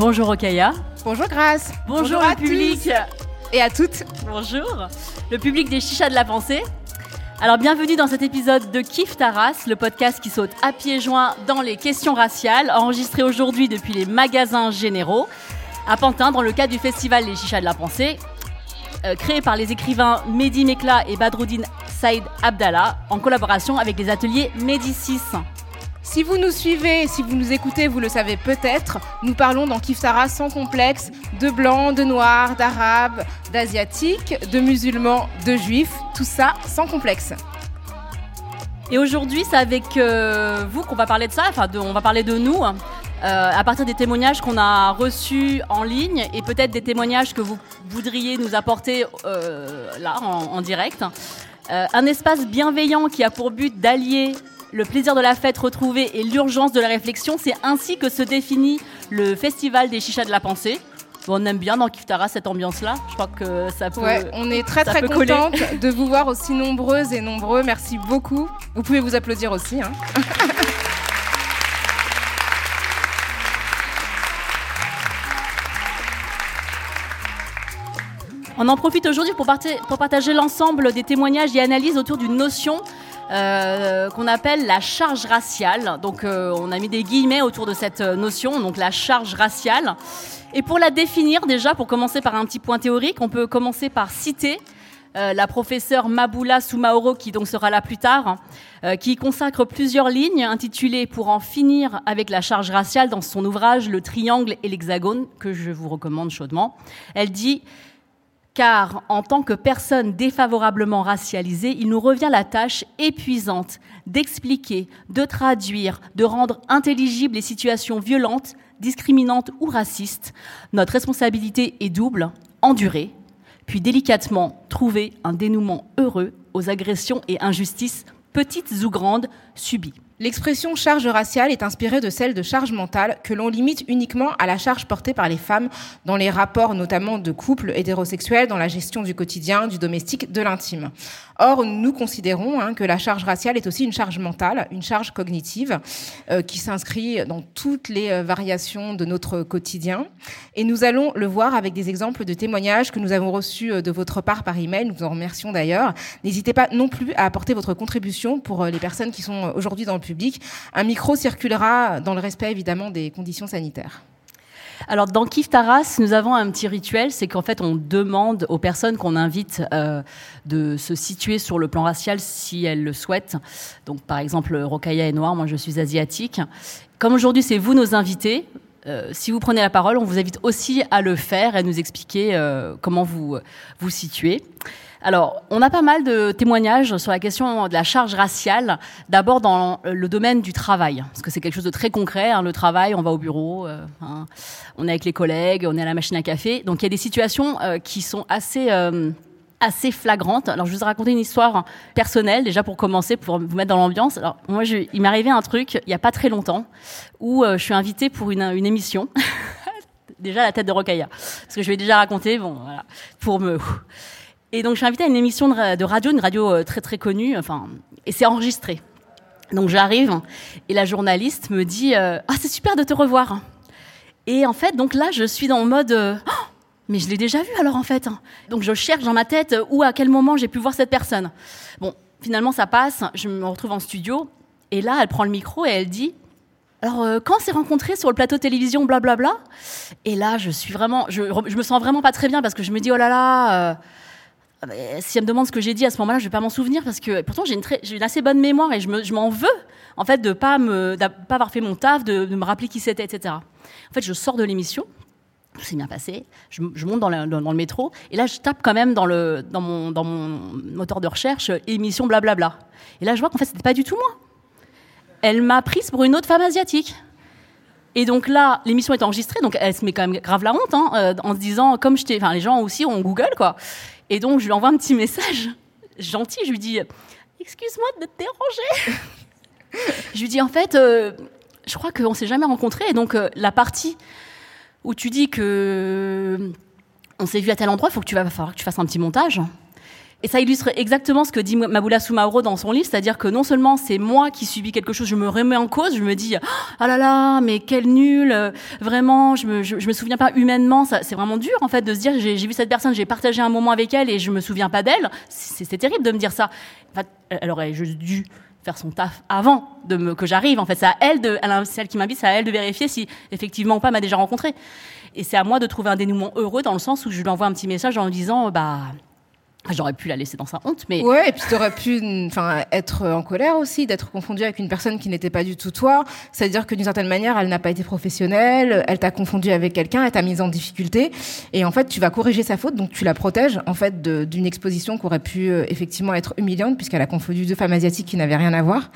Bonjour Okaya. Bonjour Grace. Bonjour, à le public. tous et à toutes. Bonjour. Le public des chichas de la pensée. Alors bienvenue dans cet épisode de Kif Taras, le podcast qui saute à pieds joints dans les questions raciales, enregistré aujourd'hui depuis les magasins généraux à Pantin dans le cadre du festival Les Chichas de la Pensée, euh, créé par les écrivains Mehdi Mekla et Badruddin Saïd Abdallah en collaboration avec les ateliers Médicis. Si vous nous suivez, si vous nous écoutez, vous le savez peut-être, nous parlons dans Kiftara sans complexe de blancs, de noirs, d'arabes, d'asiatiques, de musulmans, de juifs, tout ça sans complexe. Et aujourd'hui, c'est avec euh, vous qu'on va parler de ça, enfin, on va parler de nous, euh, à partir des témoignages qu'on a reçus en ligne et peut-être des témoignages que vous voudriez nous apporter euh, là, en, direct. Un espace bienveillant qui a pour but d'allier le plaisir de la fête retrouvée et l'urgence de la réflexion, c'est ainsi que se définit le Festival des Chichas de la Pensée. Bon, on aime bien dans Kiftara cette ambiance-là. Je crois que ça peut. Ouais, on est très très contente de vous voir aussi nombreuses et nombreux. Merci beaucoup. Vous pouvez vous applaudir aussi. hein. On en profite aujourd'hui pour partager l'ensemble des témoignages et analyses autour d'une notion euh, qu'on appelle la charge raciale. Donc euh, on a mis des guillemets autour de cette euh, notion, donc la charge raciale. Et pour la définir déjà, pour commencer par un petit point théorique, on peut commencer par citer la professeure Maboula Soumaoro, qui donc sera là plus tard, qui consacre plusieurs lignes intitulées Pour en finir avec la charge raciale dans son ouvrage Le triangle et l'hexagone, que je vous recommande chaudement. Elle dit car en tant que personne défavorablement racialisée, il nous revient la tâche épuisante d'expliquer, de traduire, de rendre intelligibles les situations violentes, discriminantes ou racistes. Notre responsabilité est double, endurer, puis délicatement trouver un dénouement heureux aux agressions et injustices, petites ou grandes, subies. L'expression charge raciale est inspirée de celle de charge mentale que l'on limite uniquement à la charge portée par les femmes dans les rapports notamment de couples hétérosexuels, dans la gestion du quotidien, du domestique, de l'intime. Or, nous considérons hein, que la charge raciale est aussi une charge mentale, une charge cognitive euh, qui s'inscrit dans toutes les euh, variations de notre quotidien. Et nous allons le voir avec des exemples de témoignages que nous avons reçus euh, de votre part par email. Nous vous en remercions d'ailleurs. N'hésitez pas non plus à apporter votre contribution pour les personnes qui sont aujourd'hui dans le public. Un micro circulera dans le respect évidemment des conditions sanitaires. Alors dans Kif Taras, nous avons un petit rituel, c'est qu'en fait on demande aux personnes qu'on invite euh, de se situer sur le plan racial si elles le souhaitent. Donc par exemple Rokaya est noire, moi je suis asiatique. Comme aujourd'hui c'est vous nos invités, euh, si vous prenez la parole, on vous invite aussi à le faire et à nous expliquer euh, comment vous vous situez. Alors, on a pas mal de témoignages sur la question de la charge raciale. D'abord dans le domaine du travail, parce que c'est quelque chose de très concret. hein, le travail, on va au bureau, euh, hein, on est avec les collègues, on est à la machine à café. Donc il y a des situations euh, qui sont assez euh, assez flagrantes. Alors je vous ai raconté une histoire personnelle déjà pour commencer, pour vous mettre dans l'ambiance. Alors moi, je, il m'est arrivé un truc il y a pas très longtemps où euh, je suis invitée pour une, émission. déjà la tête de Rokaya, parce que je vais déjà raconter. Bon, voilà, pour me et donc, je suis invitée à une émission de, ra- de radio, une radio euh, très très connue, enfin, et c'est enregistré. Donc, j'arrive et la journaliste me dit euh, Ah, c'est super de te revoir. Et en fait, donc là, je suis dans le mode Oh, Mais je l'ai déjà vu alors en fait. Donc, je cherche dans ma tête euh, où, à quel moment j'ai pu voir cette personne. Bon, finalement, ça passe, je me retrouve en studio et là, elle prend le micro et elle dit alors, euh, quand on s'est rencontrés sur le plateau télévision, blablabla, et là, je suis vraiment, je, me sens vraiment pas très bien parce que je me dis, oh là là, euh, si elle me demande ce que j'ai dit à ce moment-là, je vais pas m'en souvenir parce que pourtant j'ai une, assez bonne mémoire et je me- m'en veux en fait, de pas me, pas avoir fait mon taf, de me rappeler qui c'était, etc. En fait, je sors de l'émission, tout s'est bien passé. Je, monte dans le, métro et là, je tape quand même dans, le, dans, mon, dans mon moteur de recherche émission blablabla. Et là, je vois qu'en fait, c'était pas du tout moi. Elle m'a prise pour une autre femme asiatique. Et donc là, l'émission est enregistrée, donc elle se met quand même grave la honte hein, euh, en se disant, comme je t'ai, enfin les gens aussi ont Google quoi. Et donc je lui envoie un petit message gentil, je lui dis, excuse-moi de te déranger. je lui dis en fait, euh, je crois qu'on s'est jamais rencontrés, et donc euh, la partie où tu dis que on s'est vu à tel endroit, il faut que tu vas falloir que tu fasses un petit montage. Et ça illustre exactement ce que dit Maboula Soumaoro dans son livre, c'est-à-dire que non seulement c'est moi qui subis quelque chose, je me remets en cause, je me dis ah là là, mais quel nul, euh, vraiment, je me, je, me souviens pas humainement, c'est vraiment dur en fait de se dire j'ai vu cette personne, j'ai partagé un moment avec elle et je me souviens pas d'elle, c'est terrible de me dire ça. En fait, elle aurait juste dû faire son taf avant de me, que j'arrive. En fait, c'est à elle de, celle qui m'invite, c'est à elle de vérifier si effectivement ou pas m'a déjà rencontré. Et c'est à moi de trouver un dénouement heureux dans le sens où je lui envoie un petit message en lui disant bah J'aurais pu la laisser dans sa honte, mais ouais. Et puis t'aurais pu, enfin, être en colère aussi, d'être confondue avec une personne qui n'était pas du tout toi. C'est-à-dire que d'une certaine manière, elle n'a pas été professionnelle, elle t'a confondu avec quelqu'un, elle t'a mise en difficulté, et en fait, tu vas corriger sa faute, donc tu la protèges en fait d'une exposition qui aurait pu euh, effectivement être humiliante puisqu'elle a confondu deux femmes asiatiques qui n'avaient rien à voir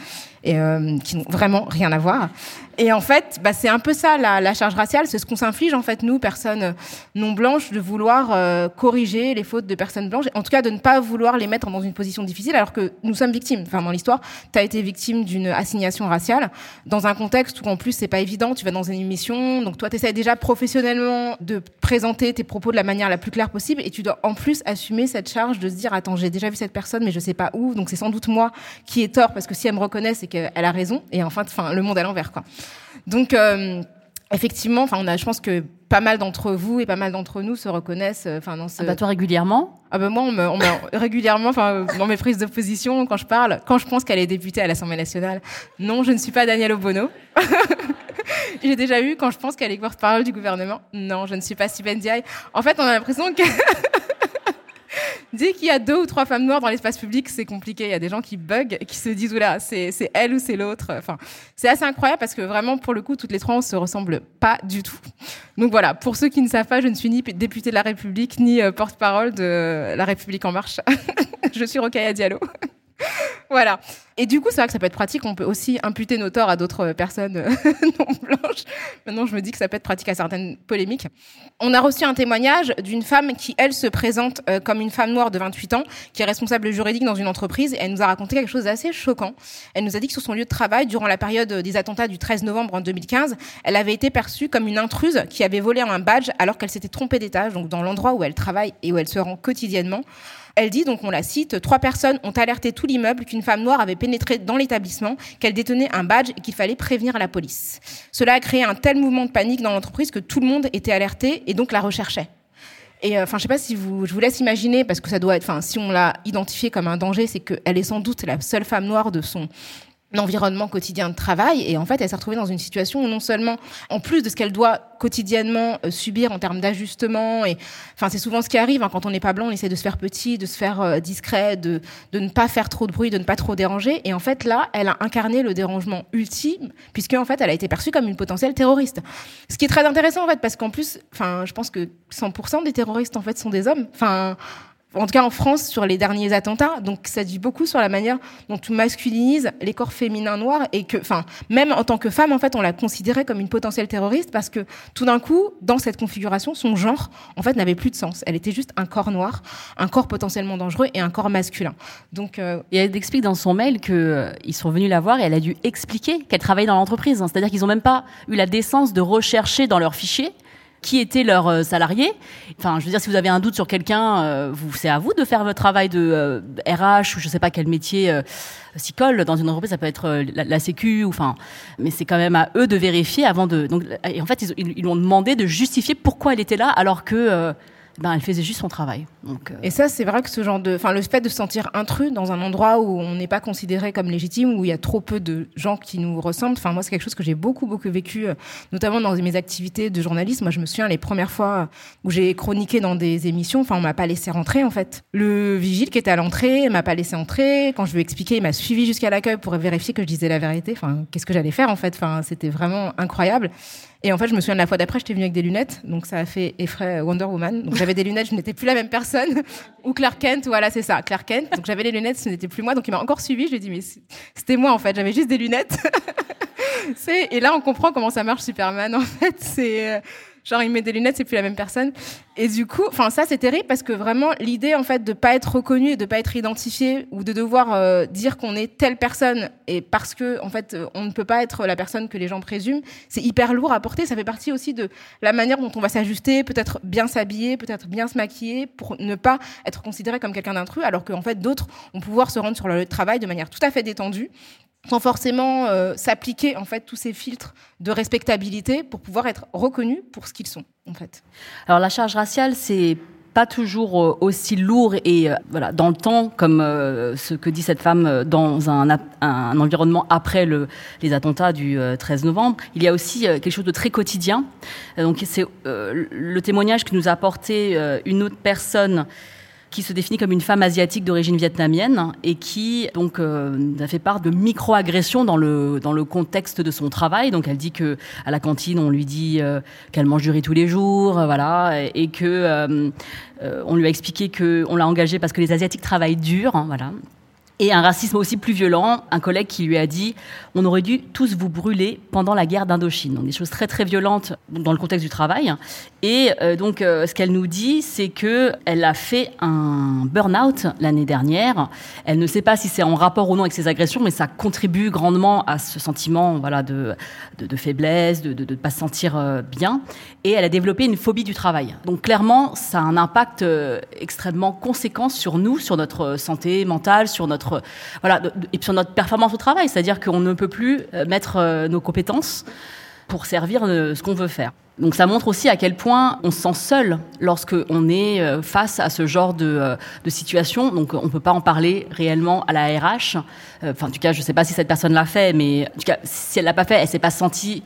et euh, qui n'ont vraiment rien à voir. Et en fait, bah, c'est un peu ça la, charge raciale, c'est ce qu'on s'inflige en fait nous, personnes non blanches, de vouloir euh, corriger les fautes de personnes blanches, en tout cas de ne pas vouloir les mettre dans une position difficile, alors que nous sommes victimes. Enfin, dans l'histoire, tu as été victime d'une assignation raciale dans un contexte où en plus c'est pas évident. Tu vas dans une émission, donc toi tu essaies déjà professionnellement de présenter tes propos de la manière la plus claire possible, et tu dois en plus assumer cette charge de se dire attends j'ai déjà vu cette personne mais je sais pas où, donc c'est sans doute moi qui ai tort parce que si elle me reconnaît c'est qu'elle a raison, et enfin, enfin le monde à l'envers quoi. Donc, euh, effectivement, enfin, on a, je pense que pas mal d'entre vous et pas mal d'entre nous se reconnaissent. Euh, enfin, dans ce. Ah bah toi régulièrement. Ah bah moi, on me, on me régulièrement, enfin, dans mes prises de position, quand je parle, quand je pense qu'elle est députée à l'Assemblée nationale, non, je ne suis pas Danielle Obono. J'ai déjà eu quand je pense qu'elle est porte-parole du gouvernement. Non, je ne suis pas Stephen En fait, on a l'impression que Dès qu'il y a deux ou trois femmes noires dans l'espace public, c'est compliqué. Il y a des gens qui bug, qui se disent oula, c'est elle ou c'est l'autre. Enfin, c'est assez incroyable parce que vraiment, pour le coup, toutes les trois, on se ressemble pas du tout. Donc voilà, pour ceux qui ne savent pas, je ne suis ni députée de la République ni euh, porte-parole de La République en marche. je suis Rokhaya Diallo. Voilà. Et du coup, c'est vrai que ça peut être pratique. On peut aussi imputer nos torts à d'autres personnes non blanches. Maintenant, je me dis que ça peut être pratique à certaines polémiques. On a reçu un témoignage d'une femme qui, elle, se présente euh, comme une femme noire de 28 ans, qui est responsable juridique dans une entreprise. Et elle nous a raconté quelque chose d'assez choquant. Elle nous a dit que sur son lieu de travail, durant la période des attentats du 13 novembre en 2015, elle avait été perçue comme une intruse qui avait volé un badge alors qu'elle s'était trompée d'étage, donc dans l'endroit où elle travaille et où elle se rend quotidiennement. Elle dit, donc on la cite, trois personnes ont alerté tout l'immeuble qu'une femme noire avait pénétré dans l'établissement, qu'elle détenait un badge et qu'il fallait prévenir la police. Cela a créé un tel mouvement de panique dans l'entreprise que tout le monde était alerté et donc la recherchait. Et euh, enfin, je sais pas si vous, je vous laisse imaginer parce que ça doit être, enfin, si on l'a identifiée comme un danger, c'est qu'elle est sans doute la seule femme noire de son l'environnement quotidien de travail. Et en fait elle s'est retrouvée dans une situation où non seulement en plus de ce qu'elle doit quotidiennement euh, subir en termes d'ajustement et enfin c'est souvent ce qui arrive hein, quand on n'est pas blanc on essaie de se faire petit de se faire euh, discret de de ne pas faire trop de bruit de ne pas trop déranger. Et en fait là elle a incarné le dérangement ultime puisque en fait elle a été perçue comme une potentielle terroriste. Ce qui est très intéressant en fait parce qu'en plus enfin je pense que 100% des terroristes en fait sont des hommes. Enfin en tout cas en France, sur les derniers attentats. Donc ça dit beaucoup sur la manière dont tu masculinises les corps féminins noirs et que, enfin, même en tant que femme, en fait, on la considérait comme une potentielle terroriste parce que tout d'un coup, dans cette configuration, son genre, en fait, n'avait plus de sens. Elle était juste un corps noir, un corps potentiellement dangereux et un corps masculin. Donc, euh... et elle explique dans son mail que euh, ils sont venus la voir et elle a dû expliquer qu'elle travaillait dans l'entreprise. Hein. C'est-à-dire qu'ils n'ont même pas eu la décence de rechercher dans leurs fichiers qui étaient leurs euh, salariés. Enfin, je veux dire, si vous avez un doute sur quelqu'un, euh, c'est à vous de faire votre travail de RH euh, ou je sais pas quel métier s'y colle dans une entreprise. Ça peut être la, Sécu ou enfin, mais c'est quand même à eux de vérifier avant de. En fait, ils, ils, lui ont demandé de justifier pourquoi elle était là, alors que ben, elle faisait juste son travail. Donc, Et ça, c'est vrai que ce genre de, enfin, le fait de se sentir intrus dans un endroit où on n'est pas considéré comme légitime, où il y a trop peu de gens qui nous ressemblent. Enfin, moi, c'est quelque chose que j'ai beaucoup, beaucoup vécu, notamment dans mes activités de journaliste. Moi, je me souviens les premières fois où j'ai chroniqué dans des émissions. Enfin, on m'a pas laissé rentrer, en fait. Le vigile qui était à l'entrée m'a pas laissé entrer. Quand je lui ai expliqué, il m'a suivi jusqu'à l'accueil pour vérifier que je disais la vérité. Enfin, qu'est-ce que j'allais faire, en fait? Enfin, c'était vraiment incroyable. Et en fait, je me souviens de la fois d'après, j'étais venue avec des lunettes, donc ça a fait effraie Wonder Woman. Donc j'avais des lunettes, je n'étais plus la même personne. Ou Clark Kent, voilà, c'est ça, Clark Kent. Donc j'avais les lunettes, ce n'était plus moi. Donc il m'a encore suivi. Je lui ai dit, mais c'était moi en fait, j'avais juste des lunettes. et là on comprend comment ça marche Superman en fait. C'est genre il met des lunettes, c'est plus la même personne. Et du coup, enfin ça c'est terrible parce que vraiment l'idée en fait de pas être reconnu et de pas être identifié ou de devoir euh, dire qu'on est telle personne et parce que en fait on ne peut pas être la personne que les gens présument, c'est hyper lourd à porter. Ça fait partie aussi de la manière dont on va s'ajuster, peut-être bien s'habiller, peut-être bien se maquiller pour ne pas être considéré comme quelqu'un d'intrus, alors qu'en fait d'autres vont pouvoir se rendre sur le lieu de travail de manière tout à fait détendue sans forcément euh, s'appliquer en fait tous ces filtres de respectabilité pour pouvoir être reconnus pour ce qu'ils sont en fait. Alors la charge raciale c'est pas toujours euh, aussi lourd et euh, voilà dans le temps comme euh, ce que dit cette femme dans un, un environnement après le, les attentats du 13 novembre. Il y a aussi quelque chose de très quotidien. Donc c'est le témoignage que nous a apporté une autre personne qui se définit comme une femme asiatique d'origine vietnamienne et qui donc euh, a fait part de micro-agressions dans le dans le contexte de son travail. Donc elle dit que à la cantine on lui dit euh, qu'elle mange du riz tous les jours, euh, voilà, et, et que on lui a expliqué que on l'a engagée parce que les asiatiques travaillent dur, hein, voilà. Et un racisme aussi plus violent, un collègue qui lui a dit on aurait dû tous vous brûler pendant la guerre d'Indochine. Donc des choses très très violentes dans le contexte du travail. Et euh, donc euh, ce qu'elle nous dit, c'est que elle a fait un burn-out l'année dernière. Elle ne sait pas si c'est en rapport ou non avec ses agressions, mais ça contribue grandement à ce sentiment voilà de de, faiblesse, de de pas se sentir euh, bien. Et elle a développé une phobie du travail. Donc clairement, ça a un impact extrêmement conséquent sur nous, sur notre santé mentale, sur notre voilà et sur notre performance au travail. C'est-à-dire qu'on ne peut plus euh, mettre euh, nos compétences pour servir ce qu'on veut faire. Donc ça montre aussi à quel point on se sent seul lorsque on est euh, face à ce genre de, situation. Donc on peut pas en parler réellement à la RH. Enfin, en tout cas, je sais pas si cette personne l'a fait, mais en tout cas, si elle l'a pas fait, elle s'est pas sentie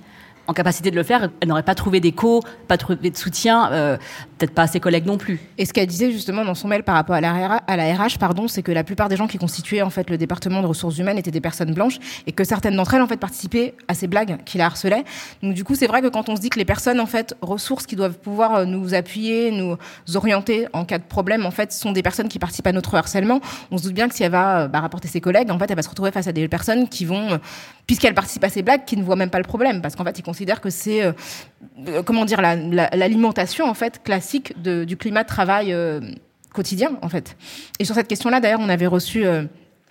en capacité de le faire, elle n'aurait pas trouvé d'écho, pas trouvé de soutien, euh, peut-être pas à ses collègues non plus. Et ce qu'elle disait justement dans son mail par rapport à la, RH, pardon, c'est que la plupart des gens qui constituaient en fait le département de ressources humaines étaient des personnes blanches et que certaines d'entre elles en fait participaient à ces blagues qui la harcelaient. Donc du coup, c'est vrai que quand on se dit que les personnes en fait ressources qui doivent pouvoir nous appuyer, nous orienter en cas de problème, en fait, sont des personnes qui participent à notre harcèlement, on se doute bien que si elle va bah, rapporter ses collègues, en fait, elle va se retrouver face à des personnes qui vont, puisqu'elle participe à ces blagues, qui ne voient même pas le problème, parce qu'en fait, ils considère que c'est euh, comment dire l'alimentation la, la, en fait classique du climat de travail euh, quotidien en fait. Et sur cette question-là, d'ailleurs, on avait reçu euh,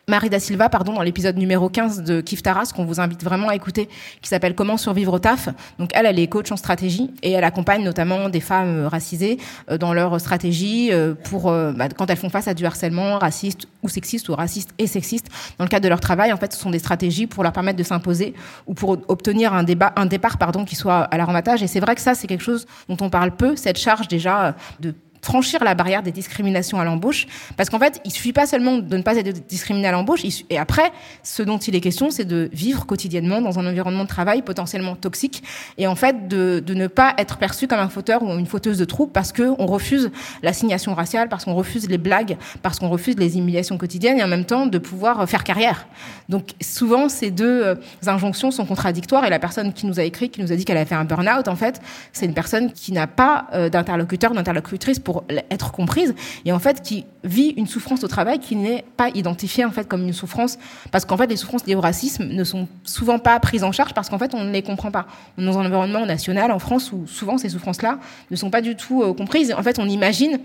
Marie da Silva, pardon, dans l'épisode numéro 15 de Kif Taras, qu'on vous invite vraiment à écouter, qui s'appelle Comment survivre au taf. Donc elle, elle est coach en stratégie et elle accompagne notamment des femmes racisées dans leur stratégie pour bah, quand elles font face à du harcèlement raciste ou sexiste ou raciste et sexiste dans le cadre de leur travail. En fait, ce sont des stratégies pour leur permettre de s'imposer ou pour obtenir un débat, un départ, pardon, qui soit à l'avantage. Et c'est vrai que ça, c'est quelque chose dont on parle peu, cette charge déjà de franchir la barrière des discriminations à l'embauche parce qu'en fait il suffit pas seulement de ne pas être discriminé à l'embauche et après ce dont il est question c'est de vivre quotidiennement dans un environnement de travail potentiellement toxique et en fait de, de ne pas être perçu comme un fauteur ou une fauteuse de troupe parce que on refuse l'assignation raciale parce qu'on refuse les blagues parce qu'on refuse les humiliations quotidiennes et en même temps de pouvoir faire carrière. Donc souvent ces deux injonctions sont contradictoires et la personne qui nous a écrit qui nous a dit qu'elle avait fait un burn-out en fait c'est une personne qui n'a pas d'interlocuteur d'interlocutrice pour être comprise et en fait qui vit une souffrance au travail qui n'est pas identifiée en fait comme une souffrance parce qu'en fait les souffrances liées au racisme ne sont souvent pas prises en charge parce qu'en fait on ne les comprend pas. On est dans un environnement national en France où souvent ces souffrances-là ne sont pas du tout euh, comprises. En fait, on imagine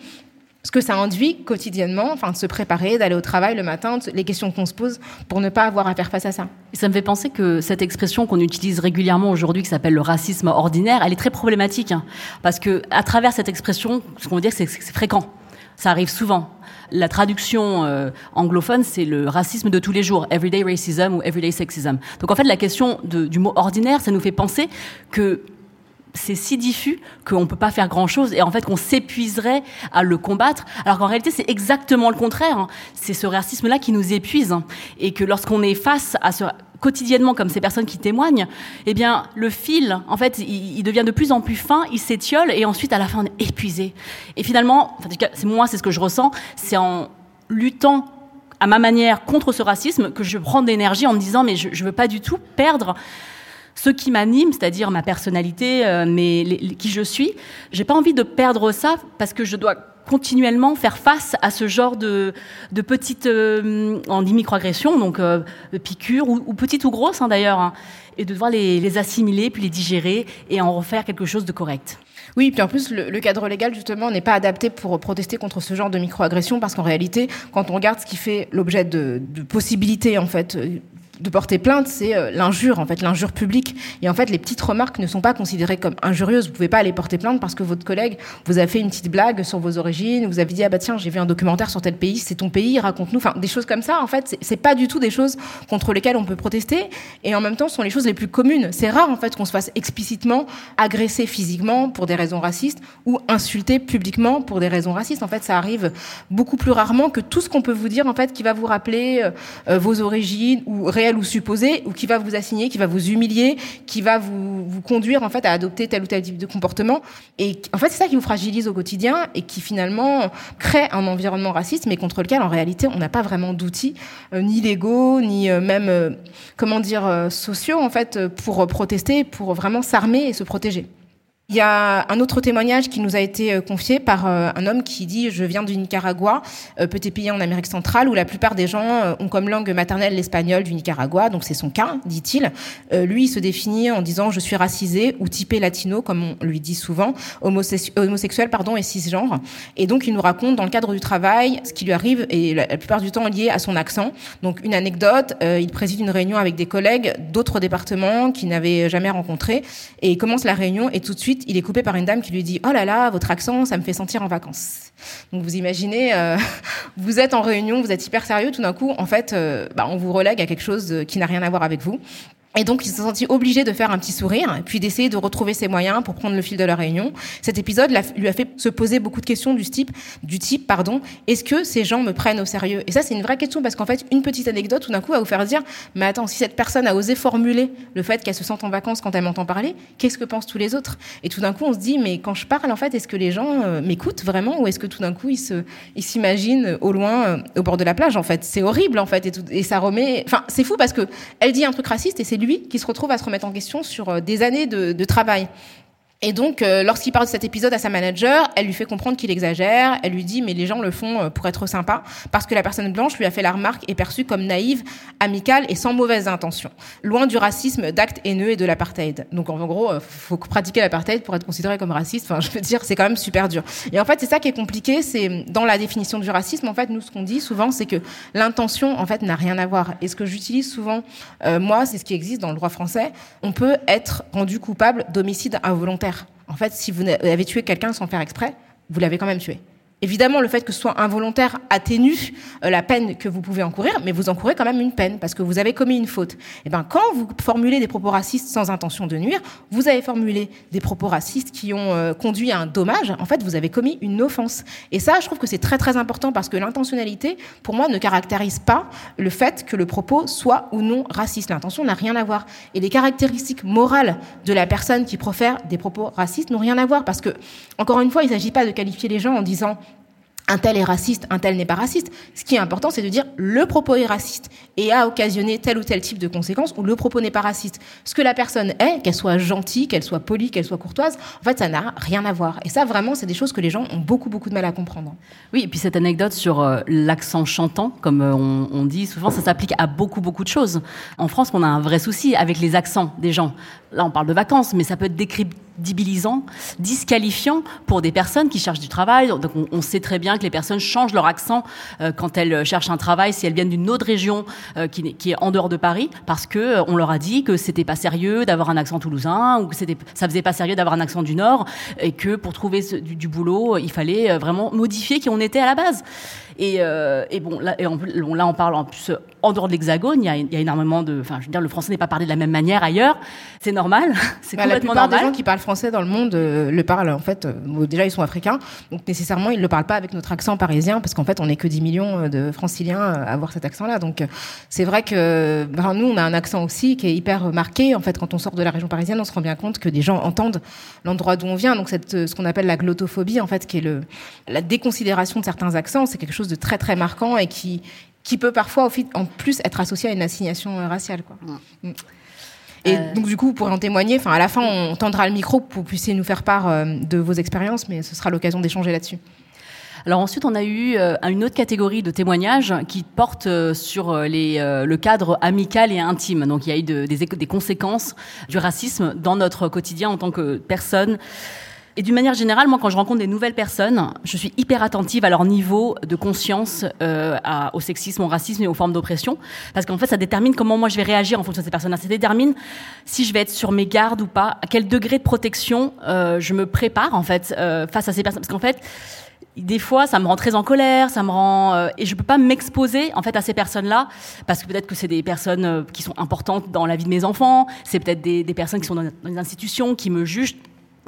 ce que ça induit quotidiennement, enfin de se préparer, d'aller au travail le matin, les questions qu'on se pose pour ne pas avoir à faire face à ça. Et ça me fait penser que cette expression qu'on utilise régulièrement aujourd'hui, qui s'appelle le racisme ordinaire, elle est très problématique, hein, parce que à travers cette expression, ce qu'on veut dire, c'est que c'est fréquent, ça arrive souvent. La traduction euh, anglophone, c'est le racisme de tous les jours, everyday racism ou everyday sexism. Donc en fait, la question du mot ordinaire, ça nous fait penser que c'est si diffus qu'on ne peut pas faire grand-chose et en fait qu'on s'épuiserait à le combattre. Alors qu'en réalité, c'est exactement le contraire. Hein. C'est ce racisme-là qui nous épuise hein. et que lorsqu'on est face à ce quotidiennement comme ces personnes qui témoignent, eh bien le fil, en fait, il, devient de plus en plus fin, il s'étiole et ensuite à la fin on est épuisé. Et finalement, en tout cas, c'est moi, c'est ce que je ressens, c'est en luttant à ma manière contre ce racisme que je prends d'énergie en me disant mais je, ne veux pas du tout perdre ce qui m'anime, c'est-à-dire ma personnalité, euh, qui je suis. J'ai pas envie de perdre ça parce que je dois continuellement faire face à ce genre de, petites, euh, dit microagressions, donc euh, piqûres, ou, petites ou grosses hein, d'ailleurs, hein, et de devoir les, assimiler, puis les digérer, et en refaire quelque chose de correct. Oui, puis en plus, le, cadre légal, justement, n'est pas adapté pour protester contre ce genre de microagressions, parce qu'en réalité, quand on regarde ce qui fait l'objet de possibilités, en fait, de porter plainte, c'est euh, l'injure, en fait, l'injure publique. Et en fait, les petites remarques ne sont pas considérées comme injurieuses. Vous pouvez pas aller porter plainte parce que votre collègue vous a fait une petite blague sur vos origines, vous avez dit ah bah tiens j'ai vu un documentaire sur tel pays, c'est ton pays, raconte-nous. Enfin, des choses comme ça. En fait, c'est pas du tout des choses contre lesquelles on peut protester. Et en même temps, ce sont les choses les plus communes. C'est rare en fait qu'on se fasse explicitement agresser physiquement pour des raisons racistes ou insulter publiquement pour des raisons racistes. En fait, ça arrive beaucoup plus rarement que tout ce qu'on peut vous dire en fait qui va vous rappeler euh, euh, vos origines ou réellement ou supposé, ou qui va vous assigner, qui va vous humilier, qui va vous, vous conduire en fait à adopter tel ou tel type de comportement. Et en fait, c'est ça qui vous fragilise au quotidien et qui finalement crée un environnement raciste, mais contre lequel en réalité on n'a pas vraiment d'outils, euh, ni légaux, ni euh, même euh, comment dire sociaux en fait pour protester, pour vraiment s'armer et se protéger. Il y a un autre témoignage qui nous a été euh, confié par euh, un homme qui dit je viens du Nicaragua, euh, petit pays en Amérique centrale où la plupart des gens ont comme langue maternelle l'espagnol du Nicaragua, donc c'est son cas, dit-il. Lui, il se définit en disant je suis racisé ou typé latino, comme on lui dit souvent, homosexuel pardon et cisgenre. Et donc il nous raconte dans le cadre du travail ce qui lui arrive et la plupart du temps lié à son accent. Donc une anecdote, il préside une réunion avec des collègues d'autres départements qu'il n'avait jamais rencontrés et il commence la réunion et tout de suite il est coupé par une dame qui lui dit Oh là là, votre accent, ça me fait sentir en vacances. Donc vous imaginez, euh, vous êtes en réunion, vous êtes hyper sérieux, tout d'un coup, en fait, euh, bah, on vous relègue à quelque chose qui n'a rien à voir avec vous. Et donc, ils se sont sentis obligés de faire un petit sourire, puis d'essayer de retrouver ses moyens pour prendre le fil de la réunion. Cet épisode lui a fait se poser beaucoup de questions du type, du type, pardon, est-ce que ces gens me prennent au sérieux? Et ça, c'est une vraie question parce qu'en fait, une petite anecdote, tout d'un coup, va vous faire dire, mais attends, si cette personne a osé formuler le fait qu'elle se sente en vacances quand elle m'entend parler, qu'est-ce que pensent tous les autres? Et tout d'un coup, on se dit, mais quand je parle, en fait, est-ce que les gens euh, m'écoutent vraiment, ou est-ce que tout d'un coup, ils s'imaginent au loin, euh, au bord de la plage? En fait, c'est horrible, en fait, et, et ça remet, enfin, c'est fou parce que elle dit un truc raciste et c'est lui qui se retrouve à se remettre en question sur euh, des années de, de travail. Et donc, euh, lorsqu'il parle de cet épisode à sa manager, elle lui fait comprendre qu'il exagère. Elle lui dit, mais les gens le font euh, pour être sympa, parce que la personne blanche lui a fait la remarque et perçue comme naïve, amicale et sans mauvaise intention, loin du racisme d'actes haineux et de l'apartheid. Donc, en gros, euh, faut pratiquer l'apartheid pour être considéré comme raciste. Enfin, je veux dire, c'est quand même super dur. Et en fait, c'est ça qui est compliqué. C'est dans la définition du racisme. En fait, nous, ce qu'on dit souvent, c'est que l'intention, en fait, n'a rien à voir. Et ce que j'utilise souvent, moi, c'est ce qui existe dans le droit français. On peut être rendu coupable d'homicide involontaire. En fait, si vous avez tué quelqu'un sans faire exprès, vous l'avez quand même tué. Évidemment, le fait que ce soit involontaire atténue euh, la peine que vous pouvez encourir, mais vous encourez quand même une peine parce que vous avez commis une faute. Et eh ben, quand vous formulez des propos racistes sans intention de nuire, vous avez formulé des propos racistes qui ont euh, conduit à un dommage. En fait, vous avez commis une offense. Et ça, je trouve que c'est très très important parce que l'intentionnalité, pour moi, ne caractérise pas le fait que le propos soit ou non raciste. L'intention n'a rien à voir. Et les caractéristiques morales de la personne qui profère des propos racistes n'ont rien à voir parce que, encore une fois, il ne s'agit pas de qualifier les gens en disant un tel est raciste, un tel n'est pas raciste. Ce qui est important, c'est de dire le propos est raciste et a occasionné tel ou tel type de conséquences ou le propos n'est pas raciste. Ce que la personne est, qu'elle soit gentille, qu'elle soit polie, qu'elle soit courtoise, en fait, ça n'a rien à voir. Et ça, vraiment, c'est des choses que les gens ont beaucoup, beaucoup de mal à comprendre. Oui, et puis cette anecdote sur euh, l'accent chantant, comme euh, on, on, dit souvent, ça s'applique à beaucoup, beaucoup de choses. En France, on a un vrai souci avec les accents des gens. Là, on parle de vacances, mais ça peut être décrypté débilisant, disqualifiant pour des personnes qui cherchent du travail. Donc on, sait très bien que les personnes changent leur accent euh, quand elles cherchent un travail si elles viennent d'une autre région euh, qui, est en dehors de Paris, parce que euh, on leur a dit que c'était pas sérieux d'avoir un accent toulousain ou que ça faisait pas sérieux d'avoir un accent du Nord et que pour trouver du, boulot il fallait vraiment modifier qui on était à la base. Et, euh, et bon, là, et en, là, on parle en plus en dehors de l'Hexagone. Il y a, il y a énormément de, enfin, je veux dire, le français n'est pas parlé de la même manière ailleurs. C'est normal. C'est bah, complètement la plupart normal. des gens qui parlent français dans le monde euh, le parlent en fait. euh, déjà, ils sont africains, donc nécessairement, ils le parlent pas avec notre accent parisien, parce qu'en fait, on n'est que 10 millions euh, de franciliens euh, à avoir cet accent-là. Donc, euh, c'est vrai que nous, on a un accent aussi qui est hyper marqué. En fait, quand on sort de la région parisienne, on se rend bien compte que des gens entendent l'endroit d'où on vient. Donc, cette, euh, ce qu'on appelle la glottophobie, en fait, qui est le, la déconsidération de certains accents, c'est quelque chose de très très marquant et qui qui peut parfois en plus être associé à une assignation euh, raciale. Quoi. Mm. Et Euh. donc du coup, vous pourrez en témoigner. Enfin, à la fin, on tendra le micro pour que vous puissiez nous faire part euh, de vos expériences, mais ce sera l'occasion d'échanger là-dessus. Alors ensuite, on a eu une autre catégorie de témoignages qui porte sur les, le cadre amical et intime. Donc il y a eu de- des, des conséquences du racisme dans notre quotidien en tant que personne. Et d'une manière générale, moi, quand je rencontre des nouvelles personnes, je suis hyper attentive à leur niveau de conscience euh, au sexisme, au racisme et aux formes d'oppression, parce qu'en fait, ça détermine comment moi je vais réagir en fonction de ces personnes-là. Ça détermine si je vais être sur mes gardes ou pas, à quel degré de protection euh, je me prépare en fait euh, face à ces personnes, parce qu'en fait, des fois, ça me rend très en colère, ça me rend et je peux pas m'exposer en fait à ces personnes-là parce que peut-être que c'est des personnes qui sont importantes dans la vie de mes enfants, c'est peut-être des, des personnes qui sont dans, les institutions qui me jugent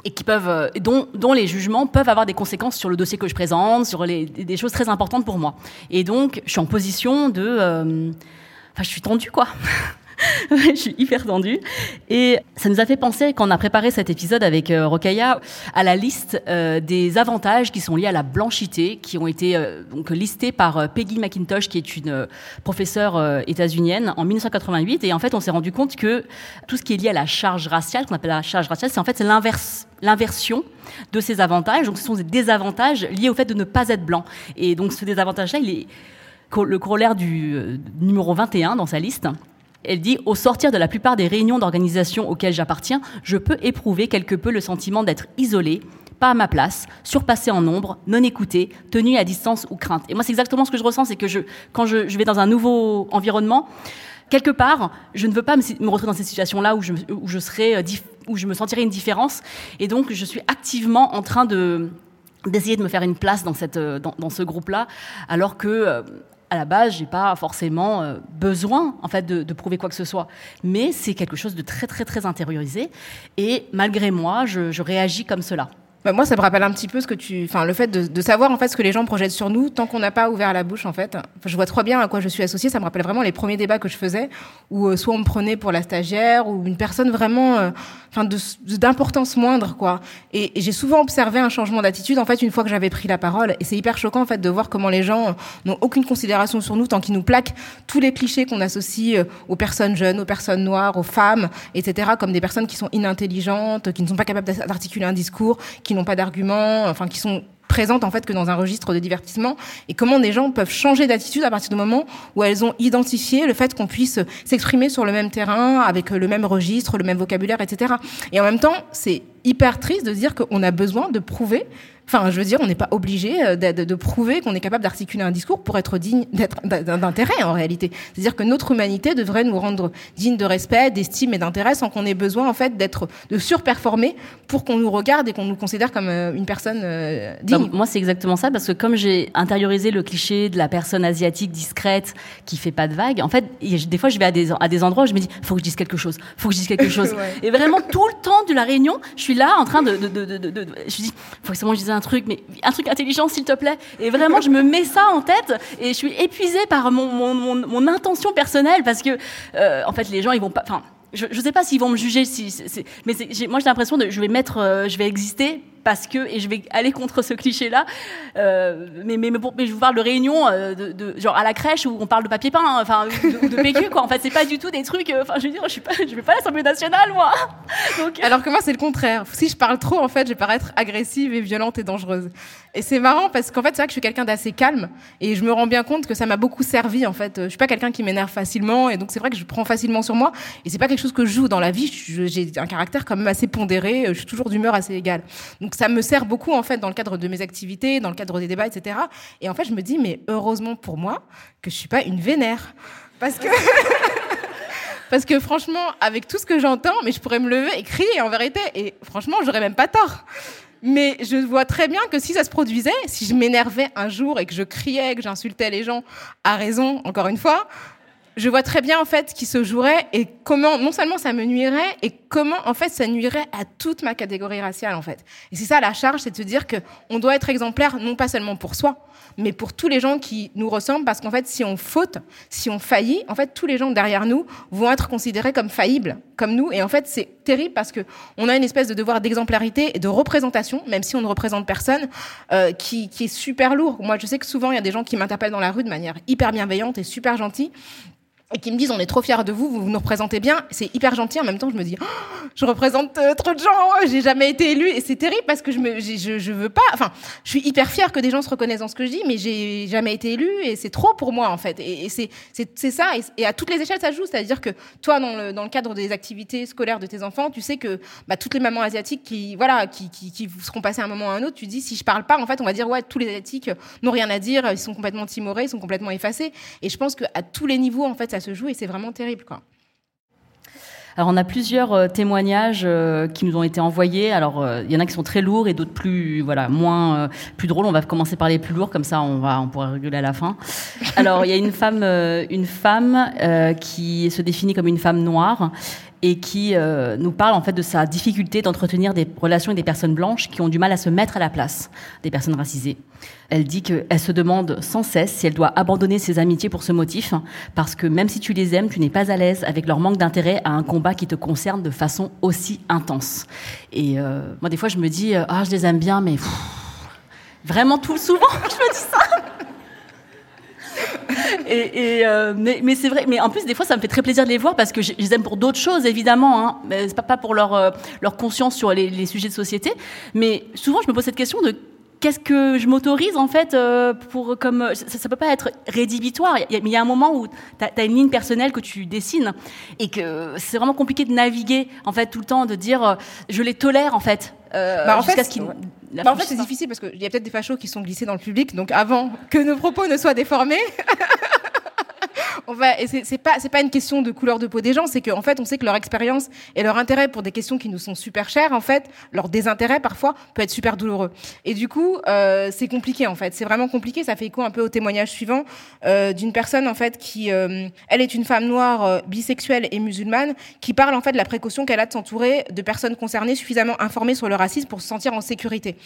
et qui peuvent euh, dont, les jugements peuvent avoir des conséquences sur le dossier que je présente, sur des choses très importantes pour moi. Et donc, je suis en position de, euh, enfin, je suis tendue quoi. Je suis hyper tendue. Et ça nous a fait penser, quand on a préparé cet épisode avec euh, Rokhaya, à la liste euh, des avantages qui sont liés à la blanchité, qui ont été euh, donc listés par euh, Peggy McIntosh, qui est une professeure états-unienne, en 1988. Et en fait, on s'est rendu compte que tout ce qui est lié à la charge raciale, qu'on appelle la charge raciale, c'est en fait l'inverse l'inversion de ces avantages. Donc, ce sont des désavantages liés au fait de ne pas être blanc. Et donc, ce désavantage-là, il est le corollaire du numéro 21 dans sa liste. Elle dit Au sortir de la plupart des réunions d'organisation auxquelles j'appartiens, je peux éprouver quelque peu le sentiment d'être isolé, pas à ma place, surpassé en nombre, non écouté, tenu à distance ou crainte. Et moi, c'est exactement ce que je ressens c'est que quand je, vais dans un nouveau environnement, quelque part, je ne veux pas me, retrouver dans cette situation-là où je, euh, où je me sentirais une différence. Et donc, je suis activement en train de d'essayer de me faire une place dans euh, dans ce groupe-là, alors que euh, à la base, j'ai pas forcément euh, besoin en fait de, prouver quoi que ce soit. Mais c'est quelque chose de très très très intériorisé. Et malgré moi, je réagis comme cela. Bah, moi, ça me rappelle un petit peu ce que tu, enfin, le fait de, savoir en fait ce que les gens projettent sur nous tant qu'on n'a pas ouvert la bouche en fait. Enfin, je vois trop bien à quoi je suis associée. Ça me rappelle vraiment les premiers débats que je faisais où euh, soit on me prenait pour la stagiaire ou une personne vraiment, euh, enfin, d'importance moindre quoi. Et, j'ai souvent observé un changement d'attitude en fait une fois que j'avais pris la parole. Et c'est hyper choquant en fait de voir comment les gens n'ont aucune considération sur nous tant qu'ils nous plaquent tous les clichés qu'on associe euh, aux personnes jeunes, aux personnes noires, aux femmes, etc. Comme des personnes qui sont inintelligentes, qui ne sont pas capables d'articuler un discours, qui n'ont pas d'arguments, enfin qui sont présentes en fait que dans un registre de divertissement et comment des gens peuvent changer d'attitude à partir du moment où elles ont identifié le fait qu'on puisse s'exprimer sur le même terrain avec le même registre, le même vocabulaire, etc. Et en même temps, c'est hyper triste de dire qu'on a besoin de prouver Enfin, je veux dire, on n'est pas obligé euh, de, de- de prouver qu'on est capable d'articuler un discours pour être digne d'intérêt en réalité. C'est-à-dire que notre humanité devrait nous rendre dignes de respect, d'estime et d'intérêt sans qu'on ait besoin en fait d'être de surperformer pour qu'on nous regarde et qu'on nous considère comme euh, une personne euh, digne. moi, c'est exactement ça, parce que comme j'ai intériorisé le cliché de la personne asiatique discrète qui fait pas de vagues, en fait, des fois, je vais à des, à des endroits où je me dis, faut que je dise quelque chose, faut que je dise quelque chose. Ouais. Et vraiment, tout le temps de la réunion, je suis là en train de, de, de, de, de- de- je dis, faut que je dise un truc, mais un truc intelligent, s'il te plaît. Et vraiment, je me mets ça en tête et je suis épuisée par mon, mon, mon, intention personnelle parce que, euh, en fait, les gens, ils vont pas, enfin, je, je sais pas s'ils vont me juger, si, mais moi j'ai l'impression de, je vais mettre, euh, je vais exister parce que et je vais aller contre ce cliché-là. Euh, mais, mais, mais, je vous parle de réunions, euh, de, genre à la crèche où on parle de papier peint, hein, de, de PQ quoi. En fait, c'est pas du tout des trucs. euh, Enfin, je veux dire, je suis pas, je vais pas à l'Assemblée nationale moi. Alors que moi, c'est le contraire. Si je parle trop, en fait, je vais paraître agressive et violente et dangereuse. Et c'est marrant parce qu'en fait, c'est vrai que je suis quelqu'un d'assez calme et je me rends bien compte que ça m'a beaucoup servi, en fait. Je suis pas quelqu'un qui m'énerve facilement et donc c'est vrai que je prends facilement sur moi et c'est pas quelque chose que je joue dans la vie. J'ai un caractère quand même assez pondéré. Je suis toujours d'humeur assez égale. Ça me sert beaucoup, en fait, dans le cadre de mes activités, dans le cadre des débats, etc. Et en fait, je me dis, mais heureusement pour moi que je suis pas une vénère. Parce que Parce que franchement, avec tout ce que j'entends, mais je pourrais me lever et crier en vérité. Et franchement, j'aurais même pas tort. Mais je vois très bien que si ça se produisait, si je m'énervais un jour et que je criais, que j'insultais les gens à raison, encore une fois, je vois très bien en fait qui se jouerait et comment non seulement ça me nuirait et comment en fait ça nuirait à toute ma catégorie raciale en fait. Et c'est ça la charge, c'est de se dire que on doit être exemplaire non pas seulement pour soi, mais pour tous les gens qui nous ressemblent parce qu'en fait si on faute, si on faillit, en fait tous les gens derrière nous vont être considérés comme faillibles comme nous et en fait c'est terrible parce que on a une espèce de devoir d'exemplarité et de représentation même si on ne représente personne euh, qui, qui est super lourd. Moi je sais que souvent il y a des gens qui m'interpellent dans la rue de manière hyper bienveillante et super gentille et qui me disent on est trop fiers de vous, vous nous représentez bien, c'est hyper gentil. En même temps, je me dis oh, je représente euh, trop de gens, j'ai jamais été élue et c'est terrible parce que je me je, je veux pas. Enfin, je suis hyper fière que des gens se reconnaissent dans ce que je dis, mais j'ai jamais été élue et c'est trop pour moi en fait. Et, et c'est c'est ça et, à toutes les échelles ça joue, c'est-à-dire que toi dans le dans le cadre des activités scolaires de tes enfants, tu sais que bah, toutes les mamans asiatiques qui voilà qui, qui qui seront passées à un moment ou à un autre, tu dis si je parle pas en fait on va dire ouais tous les asiatiques n'ont rien à dire, ils sont complètement timorés, ils sont complètement effacés. Et je pense que à tous les niveaux en fait ça se joue et c'est vraiment terrible, quoi. Alors on a plusieurs euh, témoignages euh, qui nous ont été envoyés. Alors euh, il y en a qui sont très lourds et d'autres plus voilà moins plus drôles. On va commencer par les plus lourds comme ça on va on pourra réguler à la fin. Alors il y a une femme une femme qui se définit comme une femme noire et qui nous parle en fait de sa difficulté d'entretenir des relations avec des personnes blanches qui ont du mal à se mettre à la place des personnes racisées. Elle dit qu'elle se demande sans cesse si elle doit abandonner ses amitiés pour ce motif, parce que même si tu les aimes, tu n'es pas à l'aise avec leur manque d'intérêt à un combat qui te concerne de façon aussi intense. Et euh, moi, des fois, je me dis, euh, ah, je les aime bien, mais vraiment tout souvent, je me dis ça. Euh, mais, c'est vrai. Mais en plus, des fois, ça me fait très plaisir de les voir parce que je, les aime pour d'autres choses, évidemment. Hein. C'est pas, pas pour leur, leur conscience sur les, sujets de société. Mais souvent, je me pose cette question de qu'est-ce que je m'autorise en fait euh, pour comme ça, ça, peut pas être rédhibitoire. Mais il y a un moment où tu as, une ligne personnelle que tu dessines et que c'est vraiment compliqué de naviguer en fait tout le temps de dire euh, je les tolère en fait euh, bah en fait, ce bah en fait c'est difficile parce qu'il y a peut-être des fachos qui sont glissés dans le public donc avant que nos propos ne soient déformés et c'est pas, pas une question de couleur de peau des gens, c'est qu'en fait, on sait que leur expérience et leur intérêt pour des questions qui nous sont super chères, en fait, leur désintérêt parfois peut être super douloureux. Et du coup, euh, c'est compliqué en fait. C'est vraiment compliqué. Ça fait écho un peu au témoignage suivant euh, d'une personne en fait qui, euh, elle est une femme noire, bisexuelle et musulmane, qui parle en fait de la précaution qu'elle a de s'entourer de personnes concernées suffisamment informées sur le racisme pour se sentir en sécurité.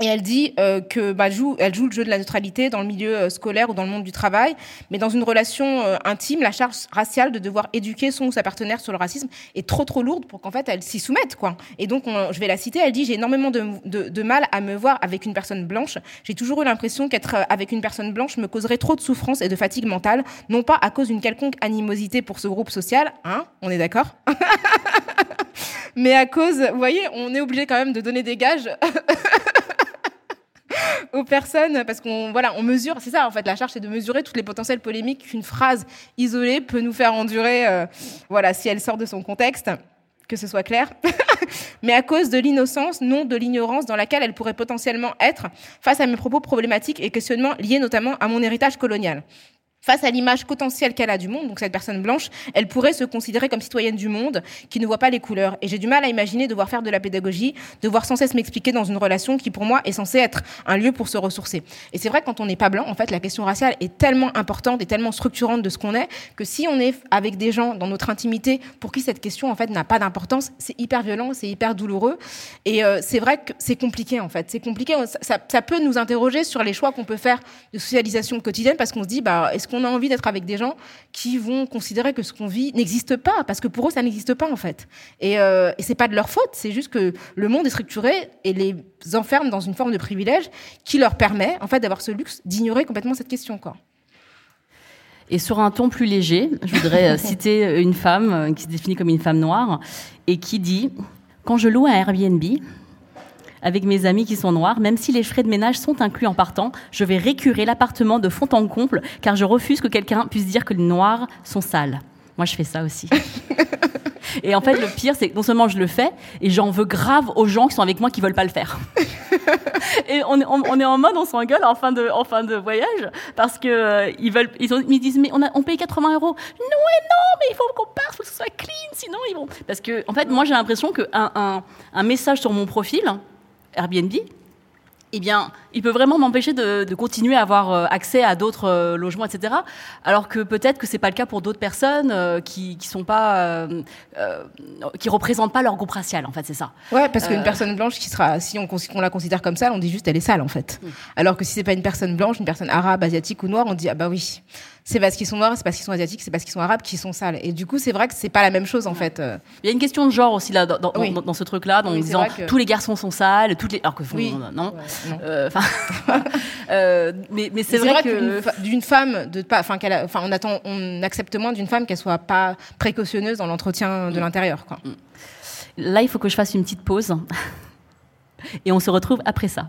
Et elle dit euh, que bah, joue, elle joue le jeu de la neutralité dans le milieu euh, scolaire ou dans le monde du travail, mais dans une relation euh, intime, la charge raciale de devoir éduquer son ou sa partenaire sur le racisme est trop trop lourde pour qu'en fait elle s'y soumette quoi. Et donc je vais la citer, elle dit j'ai énormément de, de, de, mal à me voir avec une personne blanche. J'ai toujours eu l'impression qu'être avec une personne blanche me causerait trop de souffrance et de fatigue mentale, non pas à cause d'une quelconque animosité pour ce groupe social, hein, on est d'accord, mais à cause, vous voyez, on est obligé quand même de donner des gages. aux personnes parce qu'on voilà on mesure c'est ça en fait la charge c'est de mesurer toutes les potentielles polémiques qu'une phrase isolée peut nous faire endurer euh, voilà si elle sort de son contexte que ce soit clair. Mais à cause de l'innocence non de l'ignorance dans laquelle elle pourrait potentiellement être face à mes propos problématiques et questionnements liés notamment à mon héritage colonial Face à l'image potentielle qu'elle a du monde, donc cette personne blanche, elle pourrait se considérer comme citoyenne du monde qui ne voit pas les couleurs. Et j'ai du mal à imaginer devoir faire de la pédagogie, devoir sans cesse m'expliquer dans une relation qui, pour moi, est censée être un lieu pour se ressourcer. Et c'est vrai, quand on n'est pas blanc, en fait, la question raciale est tellement importante et tellement structurante de ce qu'on est que si on est avec des gens dans notre intimité pour qui cette question, en fait, n'a pas d'importance, c'est hyper violent, c'est hyper douloureux. Et euh, c'est vrai que c'est compliqué, en fait. C'est compliqué. Ça, peut nous interroger sur les choix qu'on peut faire de socialisation quotidienne parce qu'on se dit, bah, est-ce qu'on a envie d'être avec des gens qui vont considérer que ce qu'on vit n'existe pas, parce que pour eux, ça n'existe pas en fait. Et, euh, et c'est pas de leur faute, c'est juste que le monde est structuré et les enferme dans une forme de privilège qui leur permet en fait d'avoir ce luxe d'ignorer complètement cette question, quoi. Et sur un ton plus léger, je voudrais euh, citer une femme euh, qui se définit comme une femme noire et qui dit Quand je loue un Airbnb, avec mes amis qui sont noirs, même si les frais de ménage sont inclus en partant, je vais récurer l'appartement de fond en comble car je refuse que quelqu'un puisse dire que les noirs sont sales. Moi, je fais ça aussi. Et en fait, le pire, c'est que non seulement je le fais, et j'en veux grave aux gens qui sont avec moi qui veulent pas le faire. et on est, on, est en mode, on s'engueule en fin de, en fin de voyage, parce que euh, ils veulent, ils, ont, ils disent, mais on, a, on paye 80 euros. Non, non, mais il faut qu'on parte, il faut que ce soit clean, sinon ils vont. Parce que, en fait, moi, j'ai l'impression qu'un un, un message sur mon profil, Airbnb, eh bien, il peut vraiment m'empêcher de, de, continuer à avoir euh, accès à d'autres euh, logements, etc. Alors que peut-être que c'est pas le cas pour d'autres personnes euh, qui qui sont pas euh, euh, qui représentent pas leur groupe racial. En fait, c'est ça. Ouais, parce qu'une personne blanche qui sera, si on, on, la considère comme ça, on dit juste elle est sale en fait. Mm. Alors que si c'est pas une personne blanche, une personne arabe, asiatique ou noire, on dit ah bah oui c'est parce qu'ils sont noirs, c'est parce qu'ils sont asiatiques, c'est parce qu'ils sont arabes qu'ils sont sales. Et du coup, c'est vrai que c'est pas la même chose en fait. Il y a une question de genre aussi là dans, dans, oui. dans, dans ce truc-là, en oui, disant que... tous les garçons sont sales, toutes les alors que oui. non. Ouais, euh, euh, mais mais c'est vrai, vrai, que d'une femme de pas, enfin qu'elle, enfin on attend, on accepte moins d'une femme qu'elle soit pas précautionneuse dans l'entretien de mm. l'intérieur, quoi. Mm. Là, il faut que je fasse une petite pause et on se retrouve après ça.